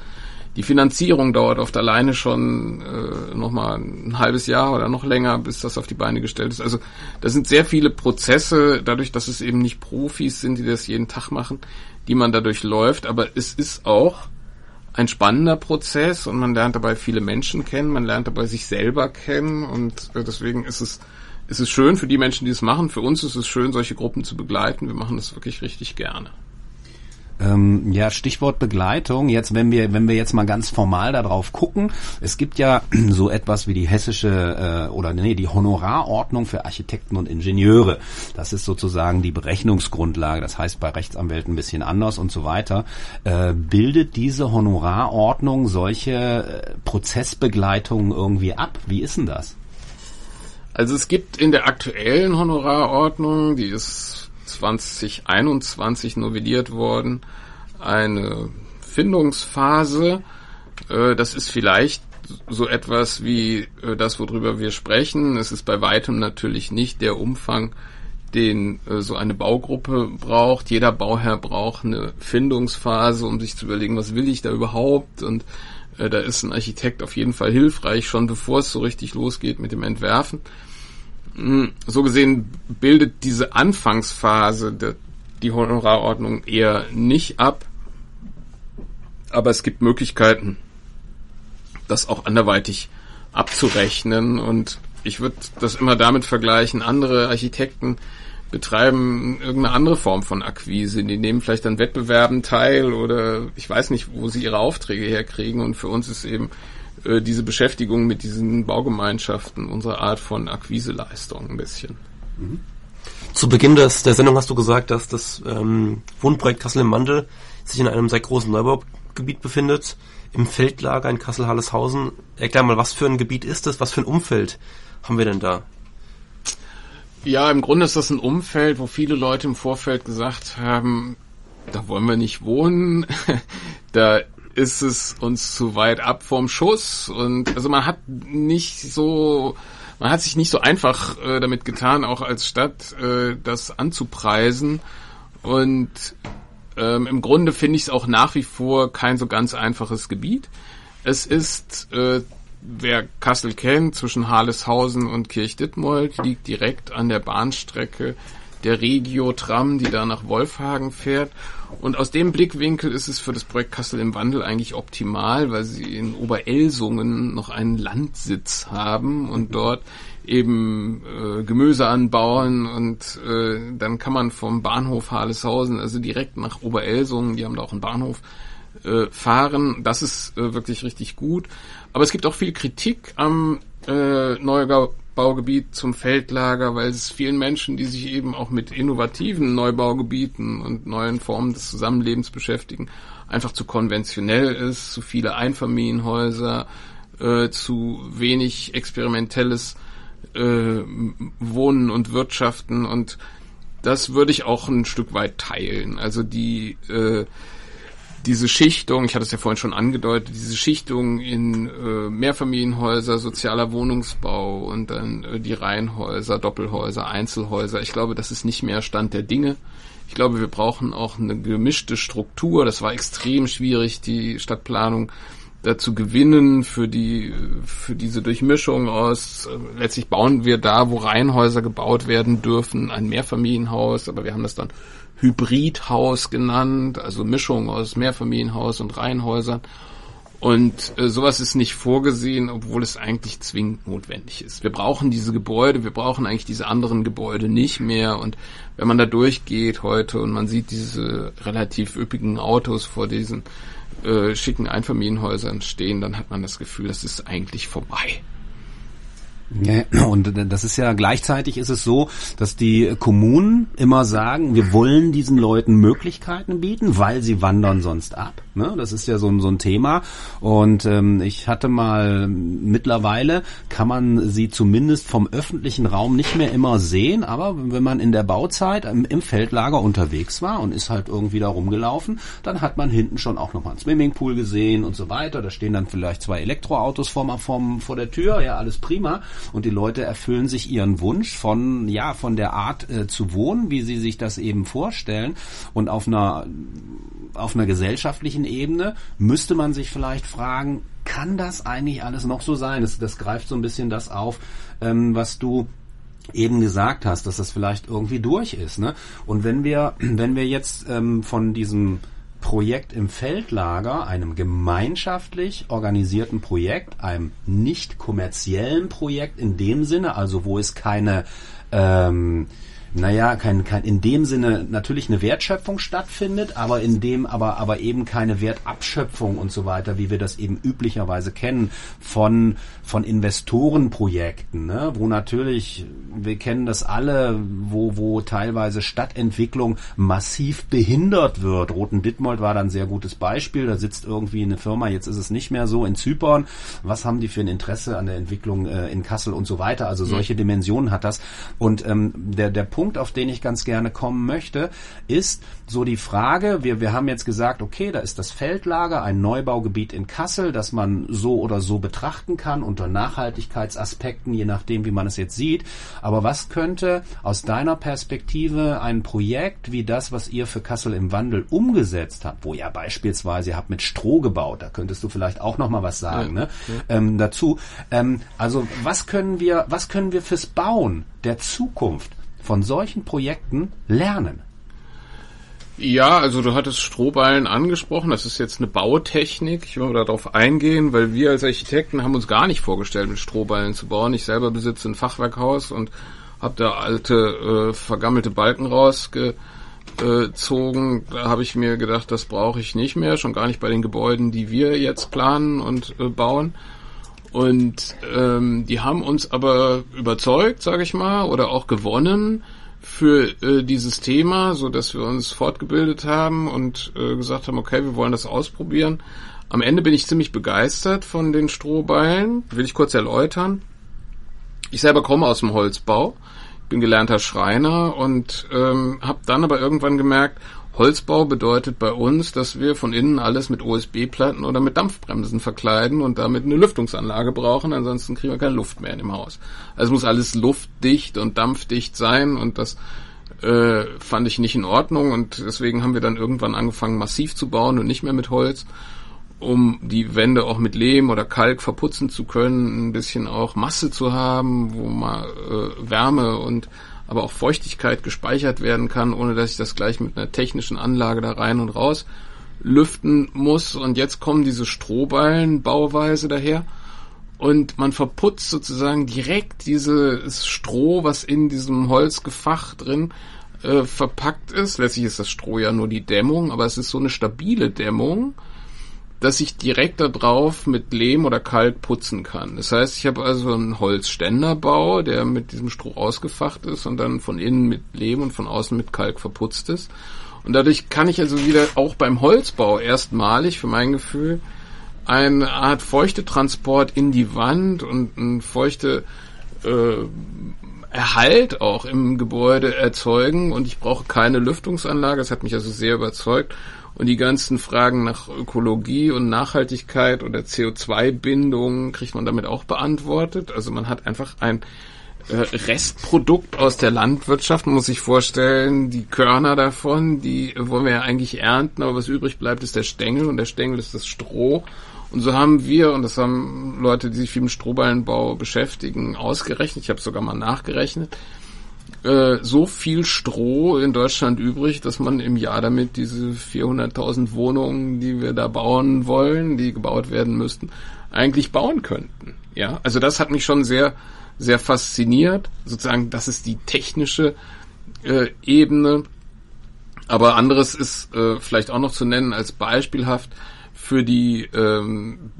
die Finanzierung dauert oft alleine schon äh, nochmal ein halbes Jahr oder noch länger, bis das auf die Beine gestellt ist. Also da sind sehr viele Prozesse, dadurch, dass es eben nicht Profis sind, die das jeden Tag machen, die man dadurch läuft. Aber es ist auch ein spannender Prozess und man lernt dabei viele Menschen kennen, man lernt dabei sich selber kennen und äh, deswegen ist es ist es schön für die Menschen, die es machen. Für uns ist es schön, solche Gruppen zu begleiten. Wir machen das wirklich richtig gerne. Ähm, ja, Stichwort Begleitung. Jetzt, wenn wir, wenn wir jetzt mal ganz formal darauf gucken, es gibt ja so etwas wie die hessische äh, oder nee, die Honorarordnung für Architekten und Ingenieure. Das ist sozusagen die Berechnungsgrundlage. Das heißt bei Rechtsanwälten ein bisschen anders und so weiter. Äh, bildet diese Honorarordnung solche äh, Prozessbegleitungen irgendwie ab? Wie ist denn das? Also es gibt in der aktuellen Honorarordnung, die ist 2021 novelliert worden, eine Findungsphase. Äh, das ist vielleicht so etwas wie äh, das, worüber wir sprechen. Es ist bei weitem natürlich nicht der Umfang, den äh, so eine Baugruppe braucht. Jeder Bauherr braucht eine Findungsphase, um sich zu überlegen, was will ich da überhaupt? Und da ist ein Architekt auf jeden Fall hilfreich, schon bevor es so richtig losgeht mit dem Entwerfen. Hm, so gesehen bildet diese Anfangsphase der, die Honorarordnung eher nicht ab. Aber es gibt Möglichkeiten, das auch anderweitig abzurechnen. Und ich würde das immer damit vergleichen, andere Architekten betreiben irgendeine andere Form von Akquise. Die nehmen vielleicht an Wettbewerben teil oder ich weiß nicht, wo sie ihre Aufträge herkriegen. Und für uns ist eben äh, diese Beschäftigung mit diesen Baugemeinschaften, unsere Art von Akquiseleistung ein bisschen. Mhm. Zu Beginn des, der Sendung hast du gesagt, dass das ähm, Wohnprojekt Kassel im Mandel sich in einem sehr großen Neubaugebiet befindet, im Feldlager in Kassel-Halleshausen. Erklär mal, was für ein Gebiet ist das? Was für ein Umfeld haben wir denn da? Ja, im Grunde ist das ein Umfeld, wo viele Leute im Vorfeld gesagt haben, da wollen wir nicht wohnen, da ist es uns zu weit ab vom Schuss und also man hat nicht so man hat sich nicht so einfach äh, damit getan, auch als Stadt äh, das anzupreisen und ähm, im Grunde finde ich es auch nach wie vor kein so ganz einfaches Gebiet. Es ist, äh, wer Kassel kennt, zwischen Harleshausen und Kirchdittmold, liegt direkt an der Bahnstrecke der Regio-Tram, die da nach Wolfhagen fährt. Und aus dem Blickwinkel ist es für das Projekt Kassel im Wandel eigentlich optimal, weil sie in Oberelsungen noch einen Landsitz haben und dort eben äh, Gemüse anbauen und äh, dann kann man vom Bahnhof Harleshausen, also direkt nach Oberelsungen, die haben da auch einen Bahnhof, äh, fahren. Das ist äh, wirklich richtig gut. Aber es gibt auch viel Kritik am äh, Neugau Baugebiet zum Feldlager, weil es vielen Menschen, die sich eben auch mit innovativen Neubaugebieten und neuen Formen des Zusammenlebens beschäftigen, einfach zu konventionell ist, zu viele Einfamilienhäuser, äh, zu wenig experimentelles äh, Wohnen und Wirtschaften und das würde ich auch ein Stück weit teilen. Also die äh, diese Schichtung, ich hatte es ja vorhin schon angedeutet, diese Schichtung in äh, Mehrfamilienhäuser, sozialer Wohnungsbau und dann äh, die Reihenhäuser, Doppelhäuser, Einzelhäuser, ich glaube, das ist nicht mehr Stand der Dinge Ich glaube, wir brauchen auch eine gemischte Struktur. Das war extrem schwierig, die Stadtplanung dazu gewinnen für die für diese Durchmischung aus letztlich bauen wir da wo Reihenhäuser gebaut werden dürfen ein Mehrfamilienhaus aber wir haben das dann Hybridhaus genannt also Mischung aus Mehrfamilienhaus und Reihenhäusern und äh, sowas ist nicht vorgesehen, obwohl es eigentlich zwingend notwendig ist. Wir brauchen diese Gebäude, wir brauchen eigentlich diese anderen Gebäude nicht mehr. Und wenn man da durchgeht heute und man sieht diese relativ üppigen Autos vor diesen äh, schicken Einfamilienhäusern stehen, dann hat man das Gefühl, das ist eigentlich vorbei. Und das ist ja gleichzeitig ist es so, dass die Kommunen immer sagen, wir wollen diesen Leuten Möglichkeiten bieten, weil sie wandern sonst ab. Ne? Das ist ja so, ein so ein Thema. Und ähm, ich hatte mal mittlerweile kann man sie zumindest vom öffentlichen Raum nicht mehr immer sehen, aber wenn man in der Bauzeit im, im Feldlager unterwegs war und ist halt irgendwie da rumgelaufen, dann hat man hinten schon auch nochmal einen Swimmingpool gesehen und so weiter. Da stehen dann vielleicht zwei Elektroautos vor, vor, vor der Tür, ja, alles prima und die Leute erfüllen sich ihren Wunsch von ja von der Art äh, zu wohnen, wie sie sich das eben vorstellen und auf einer auf einer gesellschaftlichen Ebene müsste man sich vielleicht fragen, kann das eigentlich alles noch so sein? Das, das greift so ein bisschen das auf, ähm, was du eben gesagt hast, dass das vielleicht irgendwie durch ist. Ne? Und wenn wir, wenn wir jetzt ähm, von diesem Projekt im Feldlager, einem gemeinschaftlich organisierten Projekt, einem nicht kommerziellen Projekt in dem Sinne, also wo es keine ähm, naja, kein, kein, in dem Sinne natürlich eine Wertschöpfung stattfindet, aber in dem aber, aber eben keine Wertabschöpfung und so weiter, wie wir das eben üblicherweise kennen von, von Investorenprojekten, ne? wo natürlich, wir kennen das alle, wo, wo teilweise Stadtentwicklung massiv behindert wird. Roten Dittmold war da ein sehr gutes Beispiel, da sitzt irgendwie eine Firma, jetzt ist es nicht mehr so in Zypern, was haben die für ein Interesse an der Entwicklung äh, in Kassel und so weiter, also solche Dimensionen hat das. Und ähm, der, der Punkt, auf den ich ganz gerne kommen möchte, ist so die Frage, wir, wir haben jetzt gesagt, okay, da ist das Feldlager, ein Neubaugebiet in Kassel, das man so oder so betrachten kann unter Nachhaltigkeitsaspekten, je nachdem, wie man es jetzt sieht. Aber was könnte aus deiner Perspektive ein Projekt wie das, was ihr für Kassel im Wandel umgesetzt habt, wo ja beispielsweise ihr habt mit Stroh gebaut, da könntest du vielleicht auch noch mal was sagen ja, ne? Ja. Ähm, dazu. Ähm, also was können wir, was können wir fürs Bauen der Zukunft von solchen Projekten lernen? Ja, also du hattest Strohballen angesprochen. Das ist jetzt eine Bautechnik. Ich will darauf eingehen, weil wir als Architekten haben uns gar nicht vorgestellt, mit Strohballen zu bauen. Ich selber besitze ein Fachwerkhaus und habe da alte, äh, vergammelte Balken rausgezogen. Da habe ich mir gedacht, das brauche ich nicht mehr, schon gar nicht bei den Gebäuden, die wir jetzt planen und äh, bauen. Und ähm, die haben uns aber überzeugt, sage ich mal, oder auch gewonnen für äh, dieses Thema, so dass wir uns fortgebildet haben und äh, gesagt haben, okay, wir wollen das ausprobieren. Am Ende bin ich ziemlich begeistert von den Strohballen. Will ich kurz erläutern. Ich selber komme aus dem Holzbau, bin gelernter Schreiner und ähm, habe dann aber irgendwann gemerkt, Holzbau bedeutet bei uns, dass wir von innen alles mit OSB-Platten oder mit Dampfbremsen verkleiden und damit eine Lüftungsanlage brauchen, ansonsten kriegen wir keine Luft mehr in dem Haus. Also muss alles luftdicht und dampfdicht sein und das äh, fand ich nicht in Ordnung und deswegen haben wir dann irgendwann angefangen massiv zu bauen und nicht mehr mit Holz, um die Wände auch mit Lehm oder Kalk verputzen zu können, ein bisschen auch Masse zu haben, wo mal äh, Wärme und aber auch Feuchtigkeit gespeichert werden kann, ohne dass ich das gleich mit einer technischen Anlage da rein und raus lüften muss. Und jetzt kommen diese Strohballenbauweise daher. Und man verputzt sozusagen direkt dieses Stroh, was in diesem Holzgefach drin äh, verpackt ist. Letztlich ist das Stroh ja nur die Dämmung, aber es ist so eine stabile Dämmung, dass ich direkt da drauf mit Lehm oder Kalk putzen kann. Das heißt, ich habe also einen Holzständerbau, der mit diesem Stroh ausgefacht ist und dann von innen mit Lehm und von außen mit Kalk verputzt ist. Und dadurch kann ich also wieder auch beim Holzbau erstmalig für mein Gefühl eine Art Feuchtetransport in die Wand und ein feuchte äh, Erhalt auch im Gebäude erzeugen und ich brauche keine Lüftungsanlage. Das hat mich also sehr überzeugt. Und die ganzen Fragen nach Ökologie und Nachhaltigkeit oder CO2-Bindung kriegt man damit auch beantwortet. Also man hat einfach ein äh, Restprodukt aus der Landwirtschaft, muss ich vorstellen. Die Körner davon, die wollen wir ja eigentlich ernten, aber was übrig bleibt, ist der Stängel und der Stängel ist das Stroh. Und so haben wir, und das haben Leute, die sich viel mit Strohballenbau beschäftigen, ausgerechnet, ich habe sogar mal nachgerechnet, äh, so viel Stroh in Deutschland übrig, dass man im Jahr damit diese 400.000 Wohnungen, die wir da bauen wollen, die gebaut werden müssten, eigentlich bauen könnten. Ja, also das hat mich schon sehr, sehr fasziniert. Sozusagen, das ist die technische äh, Ebene. Aber anderes ist äh, vielleicht auch noch zu nennen als beispielhaft für die ähm,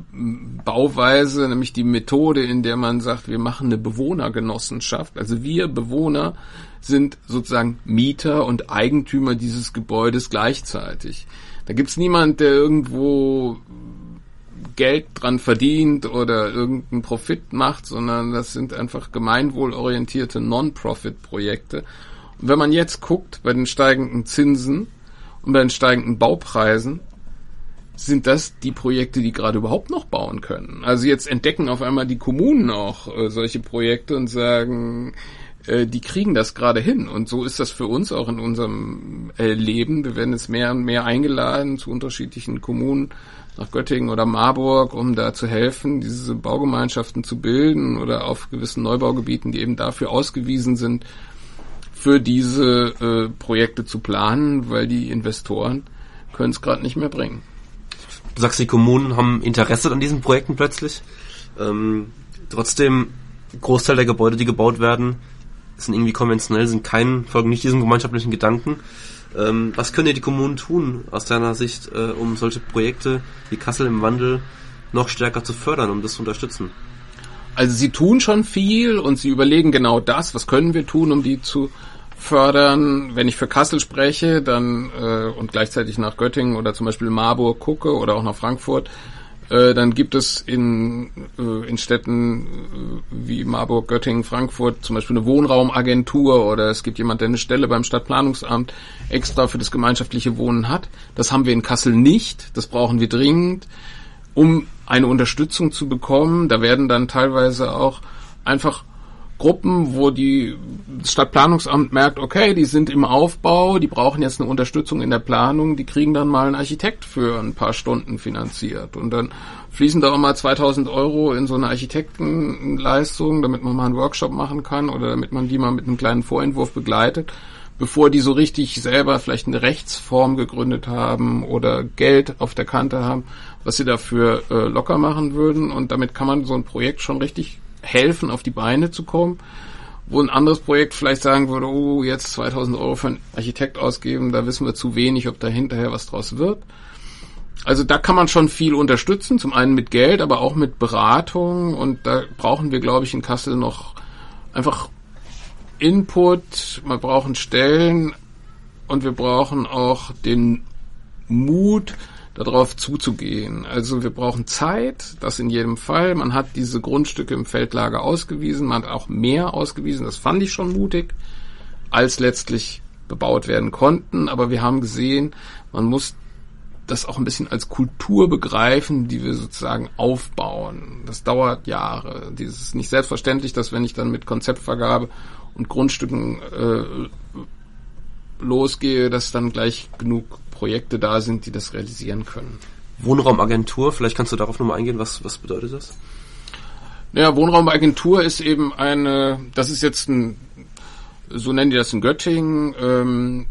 Bauweise, nämlich die Methode, in der man sagt, wir machen eine Bewohnergenossenschaft. Also wir Bewohner sind sozusagen Mieter und Eigentümer dieses Gebäudes gleichzeitig. Da gibt's niemand, der irgendwo Geld dran verdient oder irgendeinen Profit macht, sondern das sind einfach gemeinwohlorientierte Non-Profit-Projekte. Und wenn man jetzt guckt bei den steigenden Zinsen und bei den steigenden Baupreisen, sind das die Projekte, die gerade überhaupt noch bauen können. Also jetzt entdecken auf einmal die Kommunen auch äh, solche Projekte und sagen, äh, die kriegen das gerade hin. Und so ist das für uns auch in unserem äh, Leben. Wir werden jetzt mehr und mehr eingeladen zu unterschiedlichen Kommunen nach Göttingen oder Marburg, um da zu helfen, diese Baugemeinschaften zu bilden oder auf gewissen Neubaugebieten, die eben dafür ausgewiesen sind, für diese äh, Projekte zu planen, weil die Investoren können es gerade nicht mehr bringen. Du sagst, die Kommunen haben Interesse an diesen Projekten plötzlich. Ähm, trotzdem, Großteil der Gebäude, die gebaut werden, sind irgendwie konventionell, sind kein, folgen nicht diesem gemeinschaftlichen Gedanken. Ähm, was können die Kommunen tun aus deiner Sicht, äh, um solche Projekte wie Kassel im Wandel noch stärker zu fördern, um das zu unterstützen? Also sie tun schon viel und sie überlegen genau das, was können wir tun, um die zu fördern. Wenn ich für Kassel spreche, dann äh, und gleichzeitig nach Göttingen oder zum Beispiel Marburg gucke oder auch nach Frankfurt, äh, dann gibt es in, äh, in Städten äh, wie Marburg, Göttingen, Frankfurt zum Beispiel eine Wohnraumagentur oder es gibt jemand, der eine Stelle beim Stadtplanungsamt extra für das gemeinschaftliche Wohnen hat. Das haben wir in Kassel nicht. Das brauchen wir dringend, um eine Unterstützung zu bekommen. Da werden dann teilweise auch einfach Gruppen, wo die Stadtplanungsamt merkt, okay, die sind im Aufbau, die brauchen jetzt eine Unterstützung in der Planung, die kriegen dann mal einen Architekt für ein paar Stunden finanziert. Und dann fließen da auch mal 2000 Euro in so eine Architektenleistung, damit man mal einen Workshop machen kann oder damit man die mal mit einem kleinen Vorentwurf begleitet, bevor die so richtig selber vielleicht eine Rechtsform gegründet haben oder Geld auf der Kante haben, was sie dafür äh, locker machen würden. Und damit kann man so ein Projekt schon richtig helfen, auf die Beine zu kommen. Wo ein anderes Projekt vielleicht sagen würde, oh, jetzt 2000 Euro für einen Architekt ausgeben, da wissen wir zu wenig, ob da hinterher was draus wird. Also da kann man schon viel unterstützen, zum einen mit Geld, aber auch mit Beratung und da brauchen wir, glaube ich, in Kassel noch einfach Input, wir brauchen Stellen und wir brauchen auch den Mut, darauf zuzugehen. Also wir brauchen Zeit, das in jedem Fall. Man hat diese Grundstücke im Feldlager ausgewiesen, man hat auch mehr ausgewiesen, das fand ich schon mutig, als letztlich bebaut werden konnten. Aber wir haben gesehen, man muss das auch ein bisschen als Kultur begreifen, die wir sozusagen aufbauen. Das dauert Jahre. Dieses ist nicht selbstverständlich, dass wenn ich dann mit Konzeptvergabe und Grundstücken äh, losgehe, dass dann gleich genug Projekte da sind, die das realisieren können. Wohnraumagentur, vielleicht kannst du darauf nochmal eingehen, was, was bedeutet das? Ja, Wohnraumagentur ist eben eine, das ist jetzt ein, so nennen die das in Göttingen, ähm,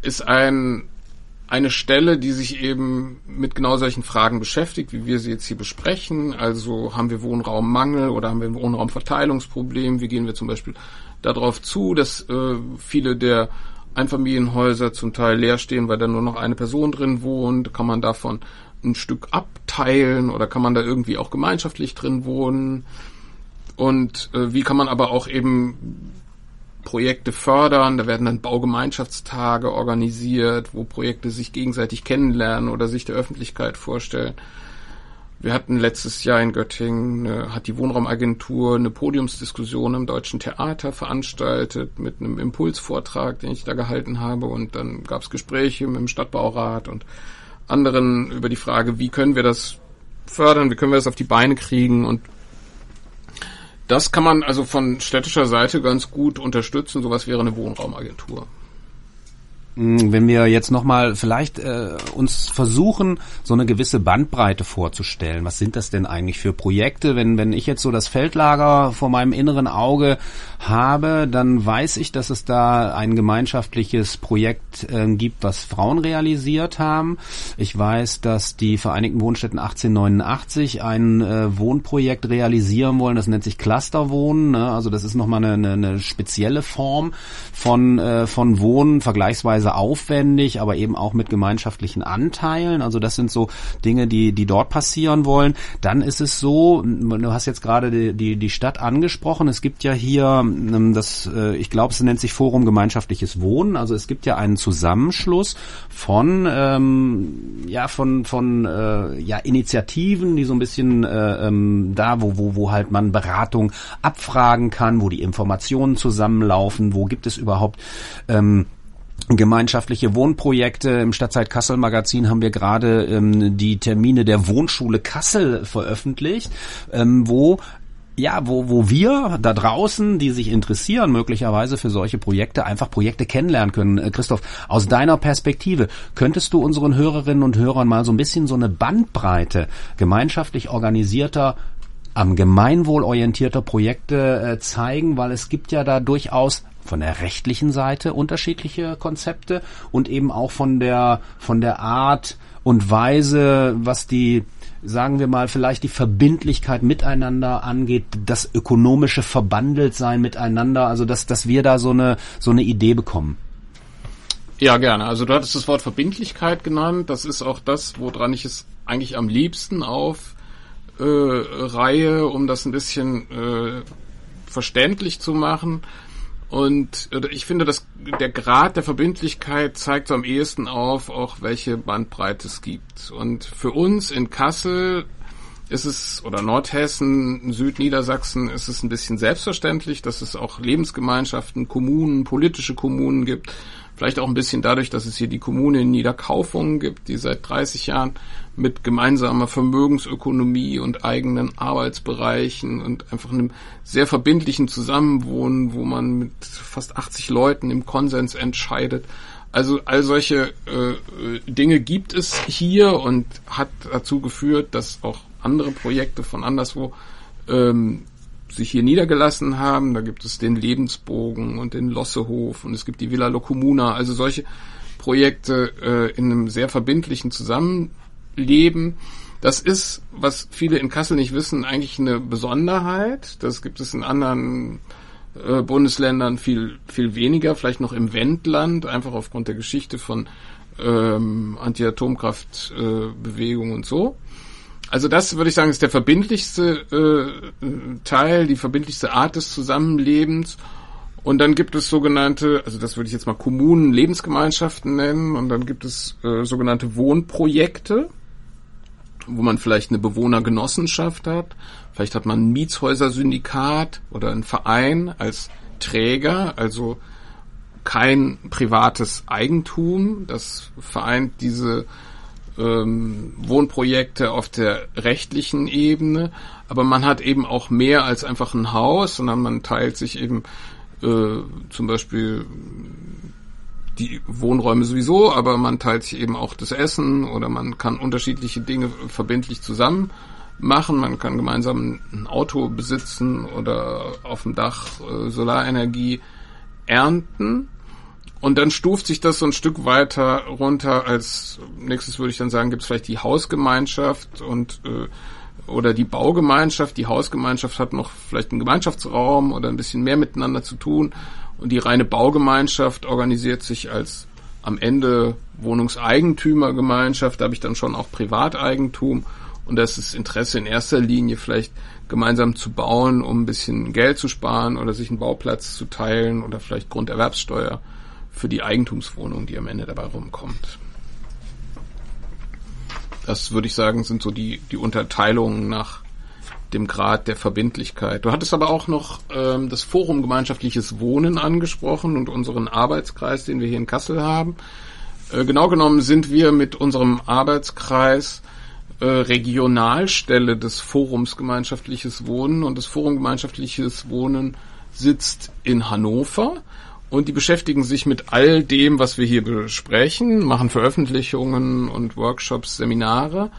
ist ein, eine Stelle, die sich eben mit genau solchen Fragen beschäftigt, wie wir sie jetzt hier besprechen. Also haben wir Wohnraummangel oder haben wir Wohnraumverteilungsproblem? Wie gehen wir zum Beispiel darauf zu, dass äh, viele der Einfamilienhäuser zum Teil leer stehen, weil da nur noch eine Person drin wohnt, kann man davon ein Stück abteilen oder kann man da irgendwie auch gemeinschaftlich drin wohnen? Und äh, wie kann man aber auch eben Projekte fördern? Da werden dann Baugemeinschaftstage organisiert, wo Projekte sich gegenseitig kennenlernen oder sich der Öffentlichkeit vorstellen. Wir hatten letztes Jahr in Göttingen, eine, hat die Wohnraumagentur eine Podiumsdiskussion im Deutschen Theater veranstaltet mit einem Impulsvortrag, den ich da gehalten habe. Und dann gab es Gespräche mit dem Stadtbaurat und anderen über die Frage, wie können wir das fördern, wie können wir das auf die Beine kriegen. Und Das kann man also von städtischer Seite ganz gut unterstützen. Sowas wäre eine Wohnraumagentur. Hm, wenn wir jetzt nochmal vielleicht äh, uns versuchen, so eine gewisse Bandbreite vorzustellen. Was sind das denn eigentlich für Projekte? Wenn, wenn ich jetzt so das Feldlager vor meinem inneren Auge habe, dann weiß ich, dass es da ein gemeinschaftliches Projekt äh, gibt, was Frauen realisiert haben. Ich weiß, dass die Vereinigten Wohnstätten 1889 ein äh, Wohnprojekt realisieren wollen. Das nennt sich Clusterwohnen. Ne? Also das ist nochmal eine, eine, eine spezielle Form von, äh, von Wohnen, vergleichsweise teilweise aufwendig, aber eben auch mit gemeinschaftlichen Anteilen. Also das sind so Dinge, die, die dort passieren wollen. Dann ist es so, du hast jetzt gerade die, die, die Stadt angesprochen. Es gibt ja hier das, äh, ich glaube, es nennt sich Forum gemeinschaftliches Wohnen. Also es gibt ja einen Zusammenschluss von, ähm, ja, von, von äh, ja, Initiativen, die so ein bisschen äh, ähm, da, wo, wo, wo halt man Beratung abfragen kann, wo die Informationen zusammenlaufen, wo gibt es überhaupt ähm, gemeinschaftliche Wohnprojekte. Im Stadtzeit Kassel Magazin haben wir gerade ähm, die Termine der Wohnschule Kassel veröffentlicht, ähm, wo ja, wo, wo wir da draußen, die sich interessieren, möglicherweise für solche Projekte, einfach Projekte kennenlernen können. Äh, Christoph, aus deiner Perspektive, könntest du unseren Hörerinnen und Hörern mal so ein bisschen so eine Bandbreite gemeinschaftlich organisierter am Gemeinwohl orientierter Projekte äh, zeigen, weil es gibt ja da durchaus von der rechtlichen Seite unterschiedliche Konzepte und eben auch von der von der Art und Weise, was die sagen wir mal, vielleicht die Verbindlichkeit miteinander angeht, das ökonomische Verbandeltsein miteinander, also dass, dass wir da so eine, so eine Idee bekommen. Ja, gerne. Also du hattest das Wort Verbindlichkeit genannt. Das ist auch das, woran ich es eigentlich am liebsten auf äh, Reihe, um das ein bisschen äh, verständlich zu machen. Und ich finde, dass der Grad der Verbindlichkeit zeigt so am ehesten auf, auch welche Bandbreite es gibt. Und für uns in Kassel ist es, oder Nordhessen, Südniedersachsen ist es ein bisschen selbstverständlich, dass es auch Lebensgemeinschaften, Kommunen, politische Kommunen gibt. Vielleicht auch ein bisschen dadurch, dass es hier die Kommune in Niederkaufungen gibt, die seit 30 Jahren mit gemeinsamer Vermögensökonomie und eigenen Arbeitsbereichen und einfach einem sehr verbindlichen Zusammenwohnen, wo man mit fast 80 Leuten im Konsens entscheidet. Also all solche äh, Dinge gibt es hier und hat dazu geführt, dass auch andere Projekte von anderswo ähm, sich hier niedergelassen haben. Da gibt es den Lebensbogen und den Lossehof und es gibt die Villa Locomuna. Also solche Projekte äh, in einem sehr verbindlichen Zusammenhang leben. Das ist, was viele in Kassel nicht wissen, eigentlich eine Besonderheit. Das gibt es in anderen äh, Bundesländern viel, viel weniger, vielleicht noch im Wendland, einfach aufgrund der Geschichte von ähm, Anti-Atomkraft-Bewegung äh, und so. Also das würde ich sagen, ist der verbindlichste äh, Teil, die verbindlichste Art des Zusammenlebens. Und dann gibt es sogenannte, also das würde ich jetzt mal Kommunen, Lebensgemeinschaften nennen, und dann gibt es äh, sogenannte Wohnprojekte wo man vielleicht eine Bewohnergenossenschaft hat, vielleicht hat man ein Mietshäuser-Syndikat oder einen Verein als Träger, also kein privates Eigentum. Das vereint diese ähm, Wohnprojekte auf der rechtlichen Ebene, aber man hat eben auch mehr als einfach ein Haus, sondern man teilt sich eben äh, zum Beispiel die Wohnräume sowieso, aber man teilt sich eben auch das Essen oder man kann unterschiedliche Dinge verbindlich zusammen machen. Man kann gemeinsam ein Auto besitzen oder auf dem Dach äh, Solarenergie ernten. Und dann stuft sich das so ein Stück weiter runter. Als nächstes würde ich dann sagen, gibt es vielleicht die Hausgemeinschaft und äh, oder die Baugemeinschaft. Die Hausgemeinschaft hat noch vielleicht einen Gemeinschaftsraum oder ein bisschen mehr miteinander zu tun. Und die reine Baugemeinschaft organisiert sich als am Ende Wohnungseigentümergemeinschaft. Da habe ich dann schon auch Privateigentum. Und das ist Interesse in erster Linie vielleicht gemeinsam zu bauen, um ein bisschen Geld zu sparen oder sich einen Bauplatz zu teilen oder vielleicht Grunderwerbssteuer für die Eigentumswohnung, die am Ende dabei rumkommt. Das würde ich sagen, sind so die, die Unterteilungen nach dem Grad der Verbindlichkeit. Du hattest aber auch noch ähm, das Forum Gemeinschaftliches Wohnen angesprochen und unseren Arbeitskreis, den wir hier in Kassel haben. Äh, genau genommen sind wir mit unserem Arbeitskreis äh, Regionalstelle des Forums Gemeinschaftliches Wohnen und das Forum Gemeinschaftliches Wohnen sitzt in Hannover und die beschäftigen sich mit all dem, was wir hier besprechen, machen Veröffentlichungen und Workshops, Seminare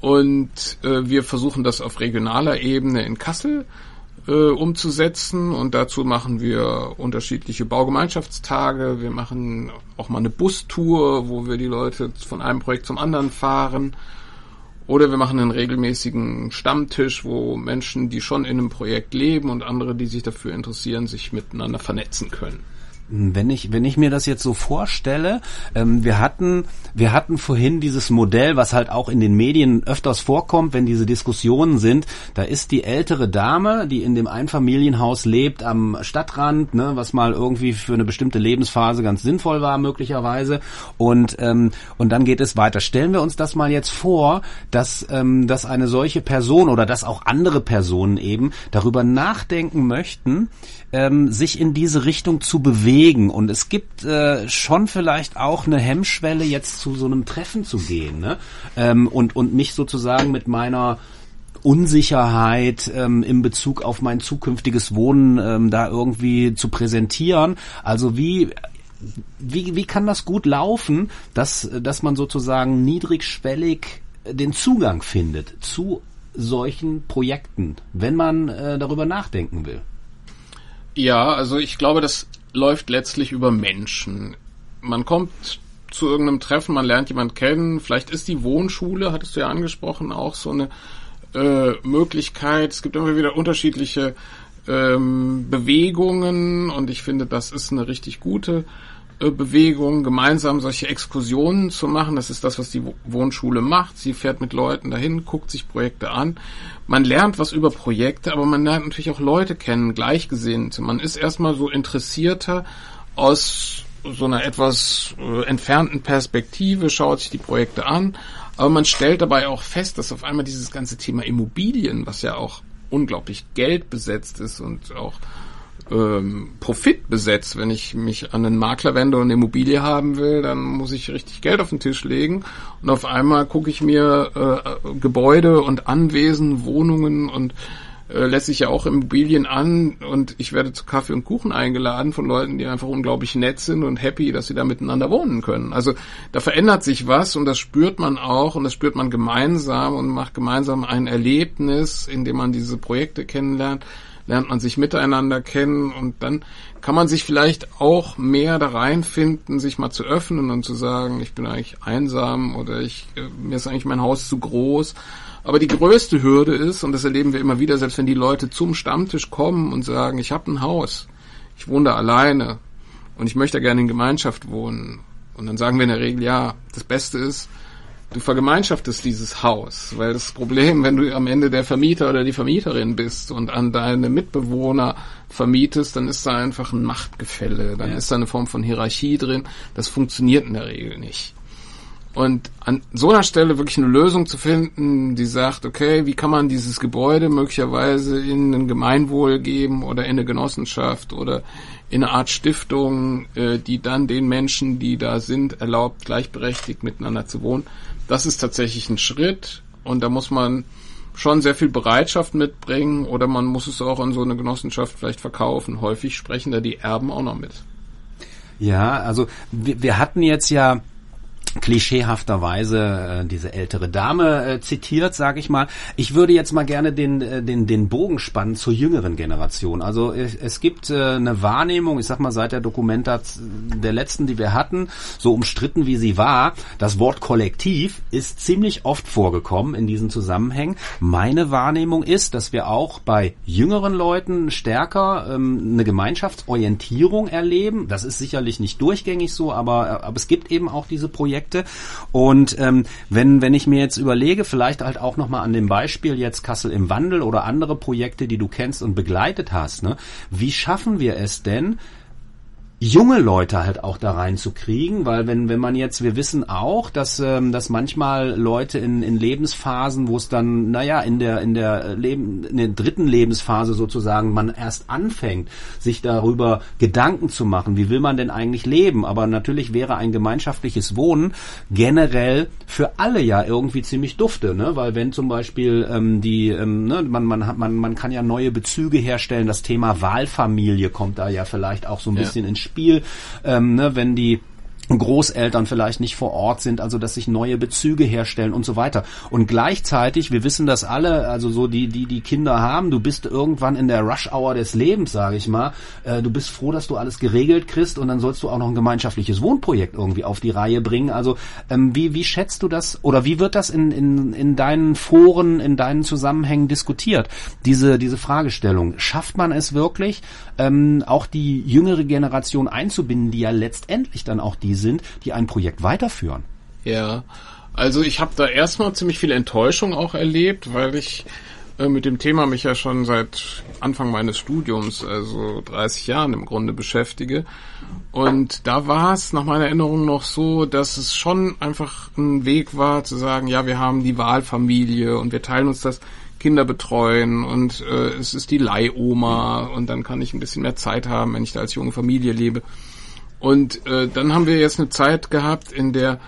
und äh, wir versuchen das auf regionaler Ebene in Kassel äh, umzusetzen und dazu machen wir unterschiedliche Baugemeinschaftstage. Wir machen auch mal eine Bustour, wo wir die Leute von einem Projekt zum anderen fahren. Oder wir machen einen regelmäßigen Stammtisch, wo Menschen, die schon in einem Projekt leben und andere, die sich dafür interessieren, sich miteinander vernetzen können. Wenn ich, wenn ich mir das jetzt so vorstelle, ähm, wir hatten, wir hatten vorhin dieses Modell, was halt auch in den Medien öfters vorkommt, wenn diese Diskussionen sind, da ist die ältere Dame, die in dem Einfamilienhaus lebt am Stadtrand, ne, was mal irgendwie für eine bestimmte Lebensphase ganz sinnvoll war, möglicherweise. Und, ähm, und dann geht es weiter. Stellen wir uns das mal jetzt vor, dass, ähm, dass eine solche Person oder dass auch andere Personen eben darüber nachdenken möchten, ähm, sich in diese Richtung zu bewegen. Und es gibt äh, schon vielleicht auch eine Hemmschwelle, jetzt zu so einem Treffen zu gehen ne? ähm, und, und mich sozusagen mit meiner Unsicherheit ähm, in Bezug auf mein zukünftiges Wohnen ähm, da irgendwie zu präsentieren. Also wie wie, wie kann das gut laufen, dass, dass man sozusagen niedrigschwellig den Zugang findet zu solchen Projekten, wenn man äh, darüber nachdenken will? Ja, also ich glaube, das läuft letztlich über Menschen. Man kommt zu irgendeinem Treffen, man lernt jemand kennen. Vielleicht ist die Wohnschule, hattest du ja angesprochen, auch so eine äh, Möglichkeit. Es gibt immer wieder unterschiedliche ähm, Bewegungen und ich finde, das ist eine richtig gute Bewegung, gemeinsam solche Exkursionen zu machen. Das ist das, was die Wohnschule macht. Sie fährt mit Leuten dahin, guckt sich Projekte an. Man lernt was über Projekte, aber man lernt natürlich auch Leute kennen, Gleichgesinnte. Man ist erstmal so interessierter aus so einer etwas äh, entfernten Perspektive, schaut sich die Projekte an, aber man stellt dabei auch fest, dass auf einmal dieses ganze Thema Immobilien, was ja auch unglaublich Geld besetzt ist und auch ähm, Profit besetzt. Wenn ich mich an einen Makler wende und eine Immobilie haben will, dann muss ich richtig Geld auf den Tisch legen. Und auf einmal gucke ich mir äh, Gebäude und Anwesen, Wohnungen und äh, lässt sich ja auch Immobilien an und ich werde zu Kaffee und Kuchen eingeladen von Leuten, die einfach unglaublich nett sind und happy, dass sie da miteinander wohnen können. Also da verändert sich was und das spürt man auch und das spürt man gemeinsam und macht gemeinsam ein Erlebnis, in dem man diese Projekte kennenlernt lernt man sich miteinander kennen und dann kann man sich vielleicht auch mehr da reinfinden, sich mal zu öffnen und zu sagen, ich bin eigentlich einsam oder ich, äh, mir ist eigentlich mein Haus zu groß. Aber die größte Hürde ist, und das erleben wir immer wieder, selbst wenn die Leute zum Stammtisch kommen und sagen, ich habe ein Haus, ich wohne da alleine und ich möchte gerne in Gemeinschaft wohnen. Und dann sagen wir in der Regel, ja, das Beste ist, du vergemeinschaftest dieses Haus, weil das Problem, wenn du am Ende der Vermieter oder die Vermieterin bist und an deine Mitbewohner vermietest, dann ist da einfach ein Machtgefälle, dann ja. ist da eine Form von Hierarchie drin, das funktioniert in der Regel nicht. Und an so einer Stelle wirklich eine Lösung zu finden, die sagt, okay, wie kann man dieses Gebäude möglicherweise in ein Gemeinwohl geben oder in eine Genossenschaft oder in eine Art Stiftung, äh, die dann den Menschen, die da sind, erlaubt, gleichberechtigt miteinander zu wohnen. Das ist tatsächlich ein Schritt und da muss man schon sehr viel Bereitschaft mitbringen oder man muss es auch an so eine Genossenschaft vielleicht verkaufen. Häufig sprechen da die Erben auch noch mit. Ja, also wir, wir hatten jetzt ja klischeehafterweise äh, diese ältere Dame äh, zitiert, sage ich mal. Ich würde jetzt mal gerne den äh, den den Bogen spannen zur jüngeren Generation. Also es, es gibt äh, eine Wahrnehmung, ich sag mal seit der Dokumentation der letzten, die wir hatten, so umstritten wie sie war, das Wort Kollektiv ist ziemlich oft vorgekommen in diesen Zusammenhängen. Meine Wahrnehmung ist, dass wir auch bei jüngeren Leuten stärker ähm, eine Gemeinschaftsorientierung erleben. Das ist sicherlich nicht durchgängig so, aber äh, aber es gibt eben auch diese Projekte Projekte. Und ähm, wenn, wenn ich mir jetzt überlege, vielleicht halt auch nochmal an dem Beispiel jetzt Kassel im Wandel oder andere Projekte, die du kennst und begleitet hast, ne, wie schaffen wir es denn, junge Leute halt auch da reinzukriegen, weil wenn wenn man jetzt, wir wissen auch, dass ähm, dass manchmal Leute in, in Lebensphasen, wo es dann, naja, in der in der Leben in der dritten Lebensphase sozusagen man erst anfängt, sich darüber Gedanken zu machen, wie will man denn eigentlich leben? Aber natürlich wäre ein gemeinschaftliches Wohnen generell für alle ja irgendwie ziemlich dufte, ne? Weil wenn zum Beispiel ähm, die, ähm, ne, man man hat man man kann ja neue Bezüge herstellen, das Thema Wahlfamilie kommt da ja vielleicht auch so ein ja. bisschen ins Spiel, ähm, ne, wenn die Großeltern vielleicht nicht vor Ort sind, also dass sich neue Bezüge herstellen und so weiter. Und gleichzeitig, wir wissen das alle, also so die, die die Kinder haben, du bist irgendwann in der Rush-Hour des Lebens, sage ich mal. Äh, du bist froh, dass du alles geregelt kriegst und dann sollst du auch noch ein gemeinschaftliches Wohnprojekt irgendwie auf die Reihe bringen. Also ähm, wie, wie schätzt du das oder wie wird das in, in, in deinen Foren, in deinen Zusammenhängen diskutiert? Diese, diese Fragestellung. Schafft man es wirklich, ähm, auch die jüngere Generation einzubinden, die ja letztendlich dann auch die sind, die ein Projekt weiterführen. Ja, also ich habe da erstmal ziemlich viel Enttäuschung auch erlebt, weil ich äh, mit dem Thema mich ja schon seit Anfang meines Studiums, also 30 Jahren im Grunde beschäftige. Und da war es nach meiner Erinnerung noch so, dass es schon einfach ein Weg war zu sagen, ja, wir haben die Wahlfamilie und wir teilen uns das Kinder betreuen und äh, es ist die Leihoma und dann kann ich ein bisschen mehr Zeit haben, wenn ich da als junge Familie lebe. Und äh, dann haben wir jetzt eine Zeit gehabt, in der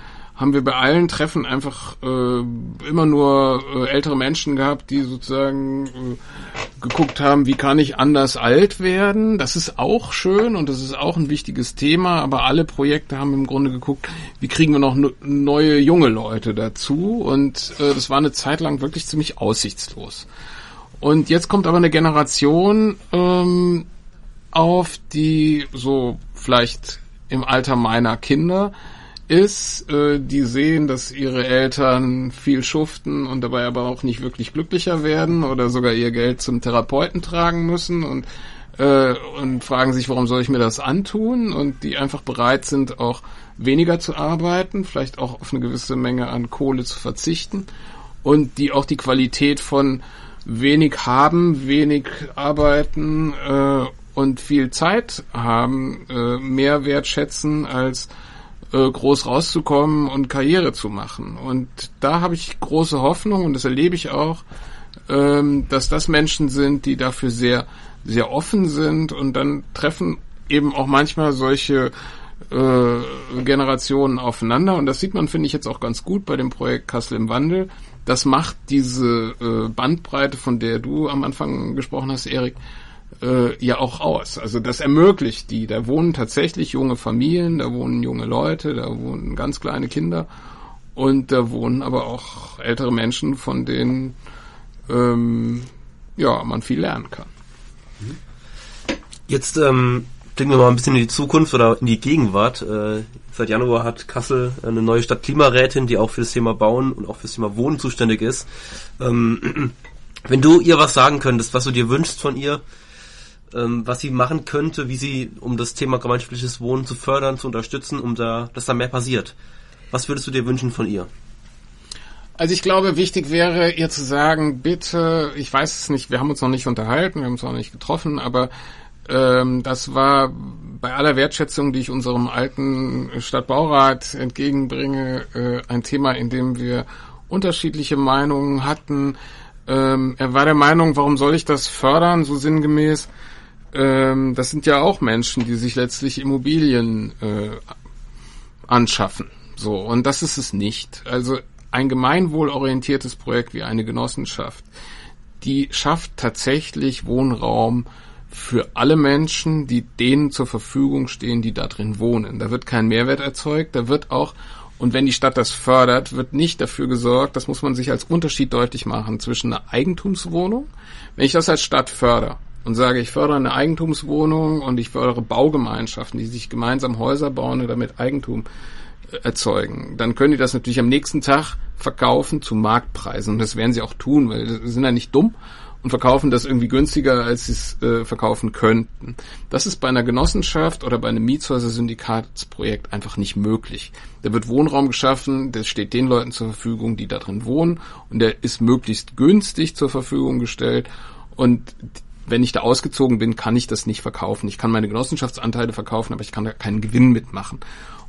haben wir bei allen Treffen einfach äh, immer nur äh, ältere Menschen gehabt, die sozusagen äh, geguckt haben, wie kann ich anders alt werden. Das ist auch schön und das ist auch ein wichtiges Thema, aber alle Projekte haben im Grunde geguckt, wie kriegen wir noch neue junge Leute dazu. Und äh, das war eine Zeit lang wirklich ziemlich aussichtslos. Und jetzt kommt aber eine Generation ähm, auf, die so vielleicht im Alter meiner Kinder ist, äh, die sehen, dass ihre Eltern viel schuften und dabei aber auch nicht wirklich glücklicher werden oder sogar ihr Geld zum Therapeuten tragen müssen und äh, und fragen sich, warum soll ich mir das antun? Und die einfach bereit sind, auch weniger zu arbeiten, vielleicht auch auf eine gewisse Menge an Kohle zu verzichten und die auch die Qualität von wenig haben, wenig arbeiten äh, und viel Zeit haben, äh, mehr wertschätzen als äh, groß rauszukommen und Karriere zu machen. Und da habe ich große Hoffnung und das erlebe ich auch, ähm, dass das Menschen sind, die dafür sehr, sehr offen sind und dann treffen eben auch manchmal solche äh, Generationen aufeinander. Und das sieht man, finde ich, jetzt auch ganz gut bei dem Projekt Kassel im Wandel. Das macht diese äh, Bandbreite, von der du am Anfang gesprochen hast, Erik, äh, ja auch aus. Also das ermöglicht die. Da wohnen tatsächlich junge Familien, da wohnen junge Leute, da wohnen ganz kleine Kinder und da wohnen aber auch ältere Menschen, von denen ähm, ja man viel lernen kann. Jetzt ähm, blicken wir mal ein bisschen in die Zukunft oder in die Gegenwart. Äh, seit Januar hat Kassel eine neue Stadtklimarätin, die auch für das Thema Bauen und auch für das Thema Wohnen zuständig ist. Ähm, wenn du ihr was sagen könntest, was du dir wünschst von ihr, ähm, was sie machen könnte, wie sie, um das Thema gemeinschaftliches Wohnen zu fördern, zu unterstützen, um da, dass da mehr passiert. Was würdest du dir wünschen von ihr? Also ich glaube, wichtig wäre ihr zu sagen, bitte, ich weiß es nicht, wir haben uns noch nicht unterhalten, wir haben uns auch nicht getroffen, aber ähm, das war bei aller Wertschätzung, die ich unserem alten Stadtbaurat entgegenbringe, äh, ein Thema, in dem wir unterschiedliche Meinungen hatten. Ähm, er war der Meinung, warum soll ich das fördern, so sinngemäß, ähm, das sind ja auch Menschen, die sich letztlich Immobilien äh, anschaffen. So, und das ist es nicht. Also ein gemeinwohlorientiertes Projekt wie eine Genossenschaft, die schafft tatsächlich Wohnraum für alle Menschen, die denen zur Verfügung stehen, die da drin wohnen. Da wird kein Mehrwert erzeugt, da wird auch, und wenn die Stadt das fördert, wird nicht dafür gesorgt, das muss man sich als Unterschied deutlich machen, zwischen einer Eigentumswohnung, wenn ich das als Stadt fördere, und sage, ich fördere eine Eigentumswohnung und ich fördere Baugemeinschaften, die sich gemeinsam Häuser bauen und damit Eigentum äh, erzeugen, dann können die das natürlich am nächsten Tag verkaufen zu Marktpreisen. Und das werden sie auch tun, weil sie sind ja nicht dumm und verkaufen das irgendwie günstiger, als sie es äh, verkaufen könnten. Das ist bei einer Genossenschaft oder bei einem Mietshäuser-Syndikatsprojekt einfach nicht möglich. Da wird Wohnraum geschaffen, der steht den Leuten zur Verfügung, die da drin wohnen und der ist möglichst günstig zur Verfügung gestellt und wenn ich da ausgezogen bin, kann ich das nicht verkaufen. Ich kann meine Genossenschaftsanteile verkaufen, aber ich kann da keinen Gewinn mitmachen.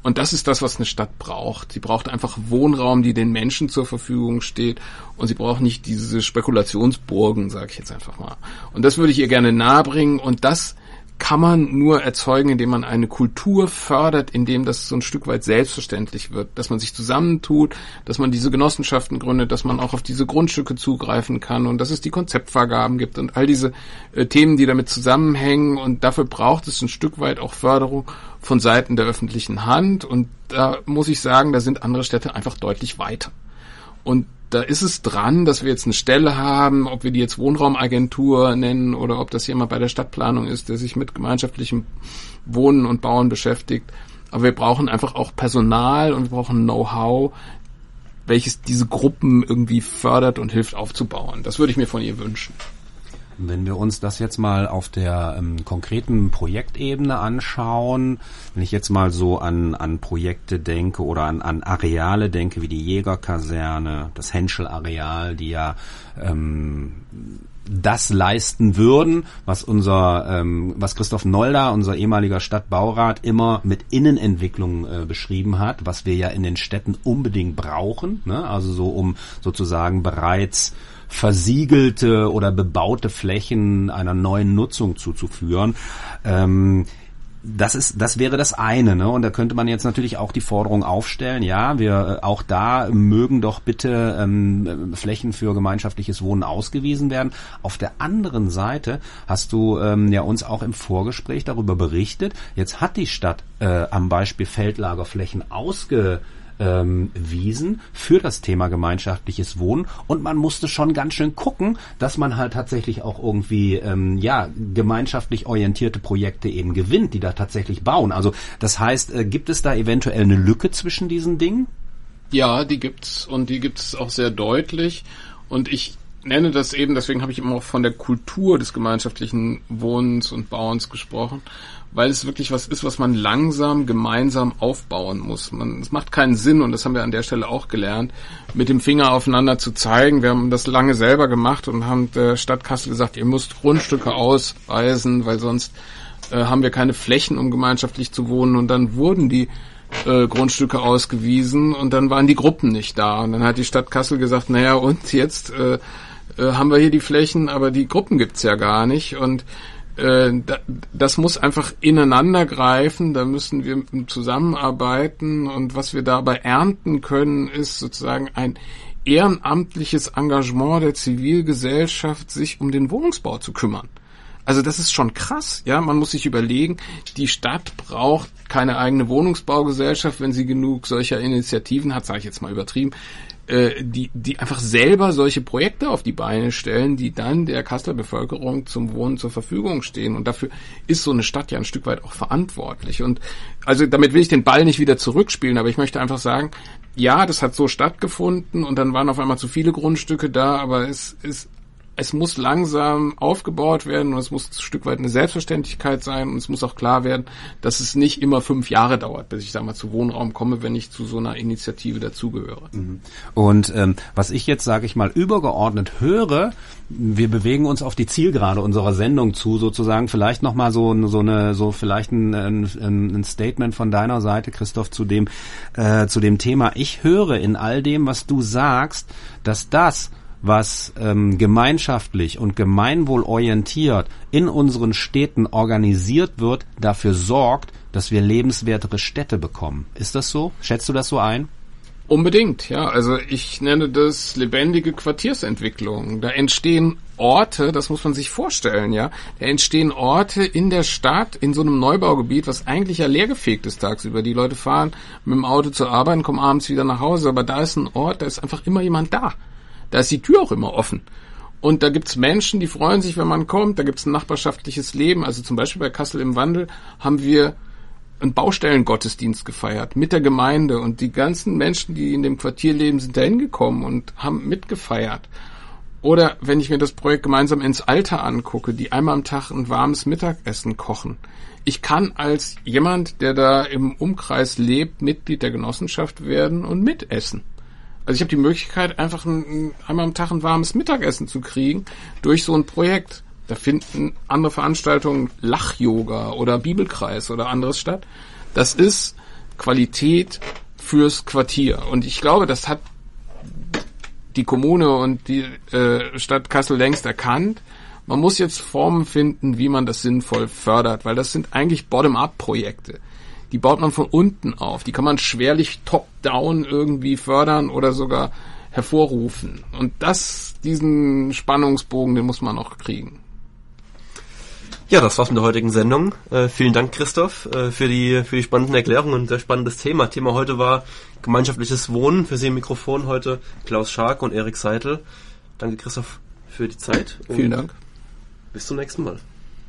Und das ist das, was eine Stadt braucht. Sie braucht einfach Wohnraum, die den Menschen zur Verfügung steht. Und sie braucht nicht diese Spekulationsburgen, sage ich jetzt einfach mal. Und das würde ich ihr gerne nahebringen. Und das kann man nur erzeugen, indem man eine Kultur fördert, indem das so ein Stück weit selbstverständlich wird, dass man sich zusammentut, dass man diese Genossenschaften gründet, dass man auch auf diese Grundstücke zugreifen kann und dass es die Konzeptvergaben gibt und all diese äh, Themen, die damit zusammenhängen. Und dafür braucht es ein Stück weit auch Förderung von Seiten der öffentlichen Hand. Und da muss ich sagen, da sind andere Städte einfach deutlich weiter. Und da ist es dran, dass wir jetzt eine Stelle haben, ob wir die jetzt Wohnraumagentur nennen oder ob das jemand bei der Stadtplanung ist, der sich mit gemeinschaftlichem Wohnen und Bauen beschäftigt. Aber wir brauchen einfach auch Personal und wir brauchen Know-how, welches diese Gruppen irgendwie fördert und hilft aufzubauen. Das würde ich mir von ihr wünschen. Wenn wir uns das jetzt mal auf der ähm, konkreten Projektebene anschauen, wenn ich jetzt mal so an, an Projekte denke oder an, an Areale denke, wie die Jägerkaserne, das Henschel-Areal, die ja ähm, das leisten würden, was unser, ähm, was Christoph Nolda, unser ehemaliger Stadtbaurat, immer mit Innenentwicklung äh, beschrieben hat, was wir ja in den Städten unbedingt brauchen, ne? also so um sozusagen bereits versiegelte oder bebaute Flächen einer neuen Nutzung zuzuführen. Ähm, das ist, das wäre das eine, ne? Und da könnte man jetzt natürlich auch die Forderung aufstellen, ja, wir äh, auch da mögen doch bitte ähm, Flächen für gemeinschaftliches Wohnen ausgewiesen werden. Auf der anderen Seite hast du ähm, ja uns auch im Vorgespräch darüber berichtet. Jetzt hat die Stadt äh, am Beispiel Feldlagerflächen ausge ähm, Wiesen für das Thema gemeinschaftliches Wohnen und man musste schon ganz schön gucken, dass man halt tatsächlich auch irgendwie ähm, ja gemeinschaftlich orientierte Projekte eben gewinnt, die da tatsächlich bauen. Also das heißt, äh, gibt es da eventuell eine Lücke zwischen diesen Dingen? Ja, die gibt's und die gibt's auch sehr deutlich und ich nenne das eben, deswegen habe ich immer auch von der Kultur des gemeinschaftlichen Wohnens und Bauens gesprochen, weil es wirklich was ist, was man langsam gemeinsam aufbauen muss. Man, es macht keinen Sinn, und das haben wir an der Stelle auch gelernt, mit dem Finger aufeinander zu zeigen. Wir haben das lange selber gemacht und haben der Stadt Kassel gesagt, ihr müsst Grundstücke ausweisen, weil sonst äh, haben wir keine Flächen, um gemeinschaftlich zu wohnen. Und dann wurden die äh, Grundstücke ausgewiesen und dann waren die Gruppen nicht da. Und dann hat die Stadt Kassel gesagt, naja, und jetzt äh, äh, haben wir hier die Flächen, aber die Gruppen gibt's ja gar nicht. Und das muss einfach ineinander greifen, da müssen wir zusammenarbeiten und was wir dabei ernten können, ist sozusagen ein ehrenamtliches Engagement der Zivilgesellschaft, sich um den Wohnungsbau zu kümmern. Also das ist schon krass, ja. Man muss sich überlegen, die Stadt braucht keine eigene Wohnungsbaugesellschaft, wenn sie genug solcher Initiativen hat, sage ich jetzt mal übertrieben, äh, die, die einfach selber solche Projekte auf die Beine stellen, die dann der Kasseler Bevölkerung zum Wohnen zur Verfügung stehen. Und dafür ist so eine Stadt ja ein Stück weit auch verantwortlich. Und also damit will ich den Ball nicht wieder zurückspielen, aber ich möchte einfach sagen, ja, das hat so stattgefunden und dann waren auf einmal zu viele Grundstücke da, aber es ist es muss langsam aufgebaut werden und es muss ein Stück weit eine Selbstverständlichkeit sein und es muss auch klar werden, dass es nicht immer fünf Jahre dauert, bis ich da mal zu Wohnraum komme, wenn ich zu so einer Initiative dazugehöre. Mhm. Und ähm, was ich jetzt, sage ich mal, übergeordnet höre, wir bewegen uns auf die Zielgerade unserer Sendung zu, sozusagen. Vielleicht nochmal so, so eine, so vielleicht ein, ein, ein Statement von deiner Seite, Christoph, zu dem, äh, zu dem Thema. Ich höre in all dem, was du sagst, dass das, was ähm, gemeinschaftlich und gemeinwohlorientiert in unseren Städten organisiert wird, dafür sorgt, dass wir lebenswertere Städte bekommen. Ist das so? Schätzt du das so ein? Unbedingt, ja. Also ich nenne das lebendige Quartiersentwicklung. Da entstehen Orte, das muss man sich vorstellen, ja. Da entstehen Orte in der Stadt, in so einem Neubaugebiet, was eigentlich ja leergefegt ist tagsüber. Die Leute fahren mit dem Auto zur Arbeit kommen abends wieder nach Hause, aber da ist ein Ort, da ist einfach immer jemand da da ist die Tür auch immer offen. Und da gibt's Menschen, die freuen sich, wenn man kommt. Da gibt's ein nachbarschaftliches Leben. Also zum Beispiel bei Kassel im Wandel haben wir einen Baustellengottesdienst gefeiert mit der Gemeinde und die ganzen Menschen, die in dem Quartier leben, sind da hingekommen und haben mitgefeiert. Oder wenn ich mir das Projekt gemeinsam ins Alter angucke, die einmal am Tag ein warmes Mittagessen kochen. Ich kann als jemand, der da im Umkreis lebt, Mitglied der Genossenschaft werden und mitessen. Also ich habe die Möglichkeit, einfach ein, einmal am Tag ein warmes Mittagessen zu kriegen durch so ein Projekt. Da finden andere Veranstaltungen, Lach-Yoga oder Bibelkreis oder anderes statt. Das ist Qualität fürs Quartier. Und ich glaube, das hat die Kommune und die äh, Stadt Kassel längst erkannt. Man muss jetzt Formen finden, wie man das sinnvoll fördert, weil das sind eigentlich Bottom-up-Projekte. Die baut man von unten auf. Die kann man schwerlich top-down irgendwie fördern oder sogar hervorrufen. Und das, diesen Spannungsbogen, den muss man noch kriegen. Ja, das war's mit der heutigen Sendung. Äh, vielen Dank, Christoph, äh, für die für die spannenden Erklärungen und sehr spannendes Thema. Thema heute war gemeinschaftliches Wohnen. Für Sie im Mikrofon heute Klaus Schark und Erik Seitel. Danke, Christoph, für die Zeit. Vielen Dank. Bis zum nächsten Mal.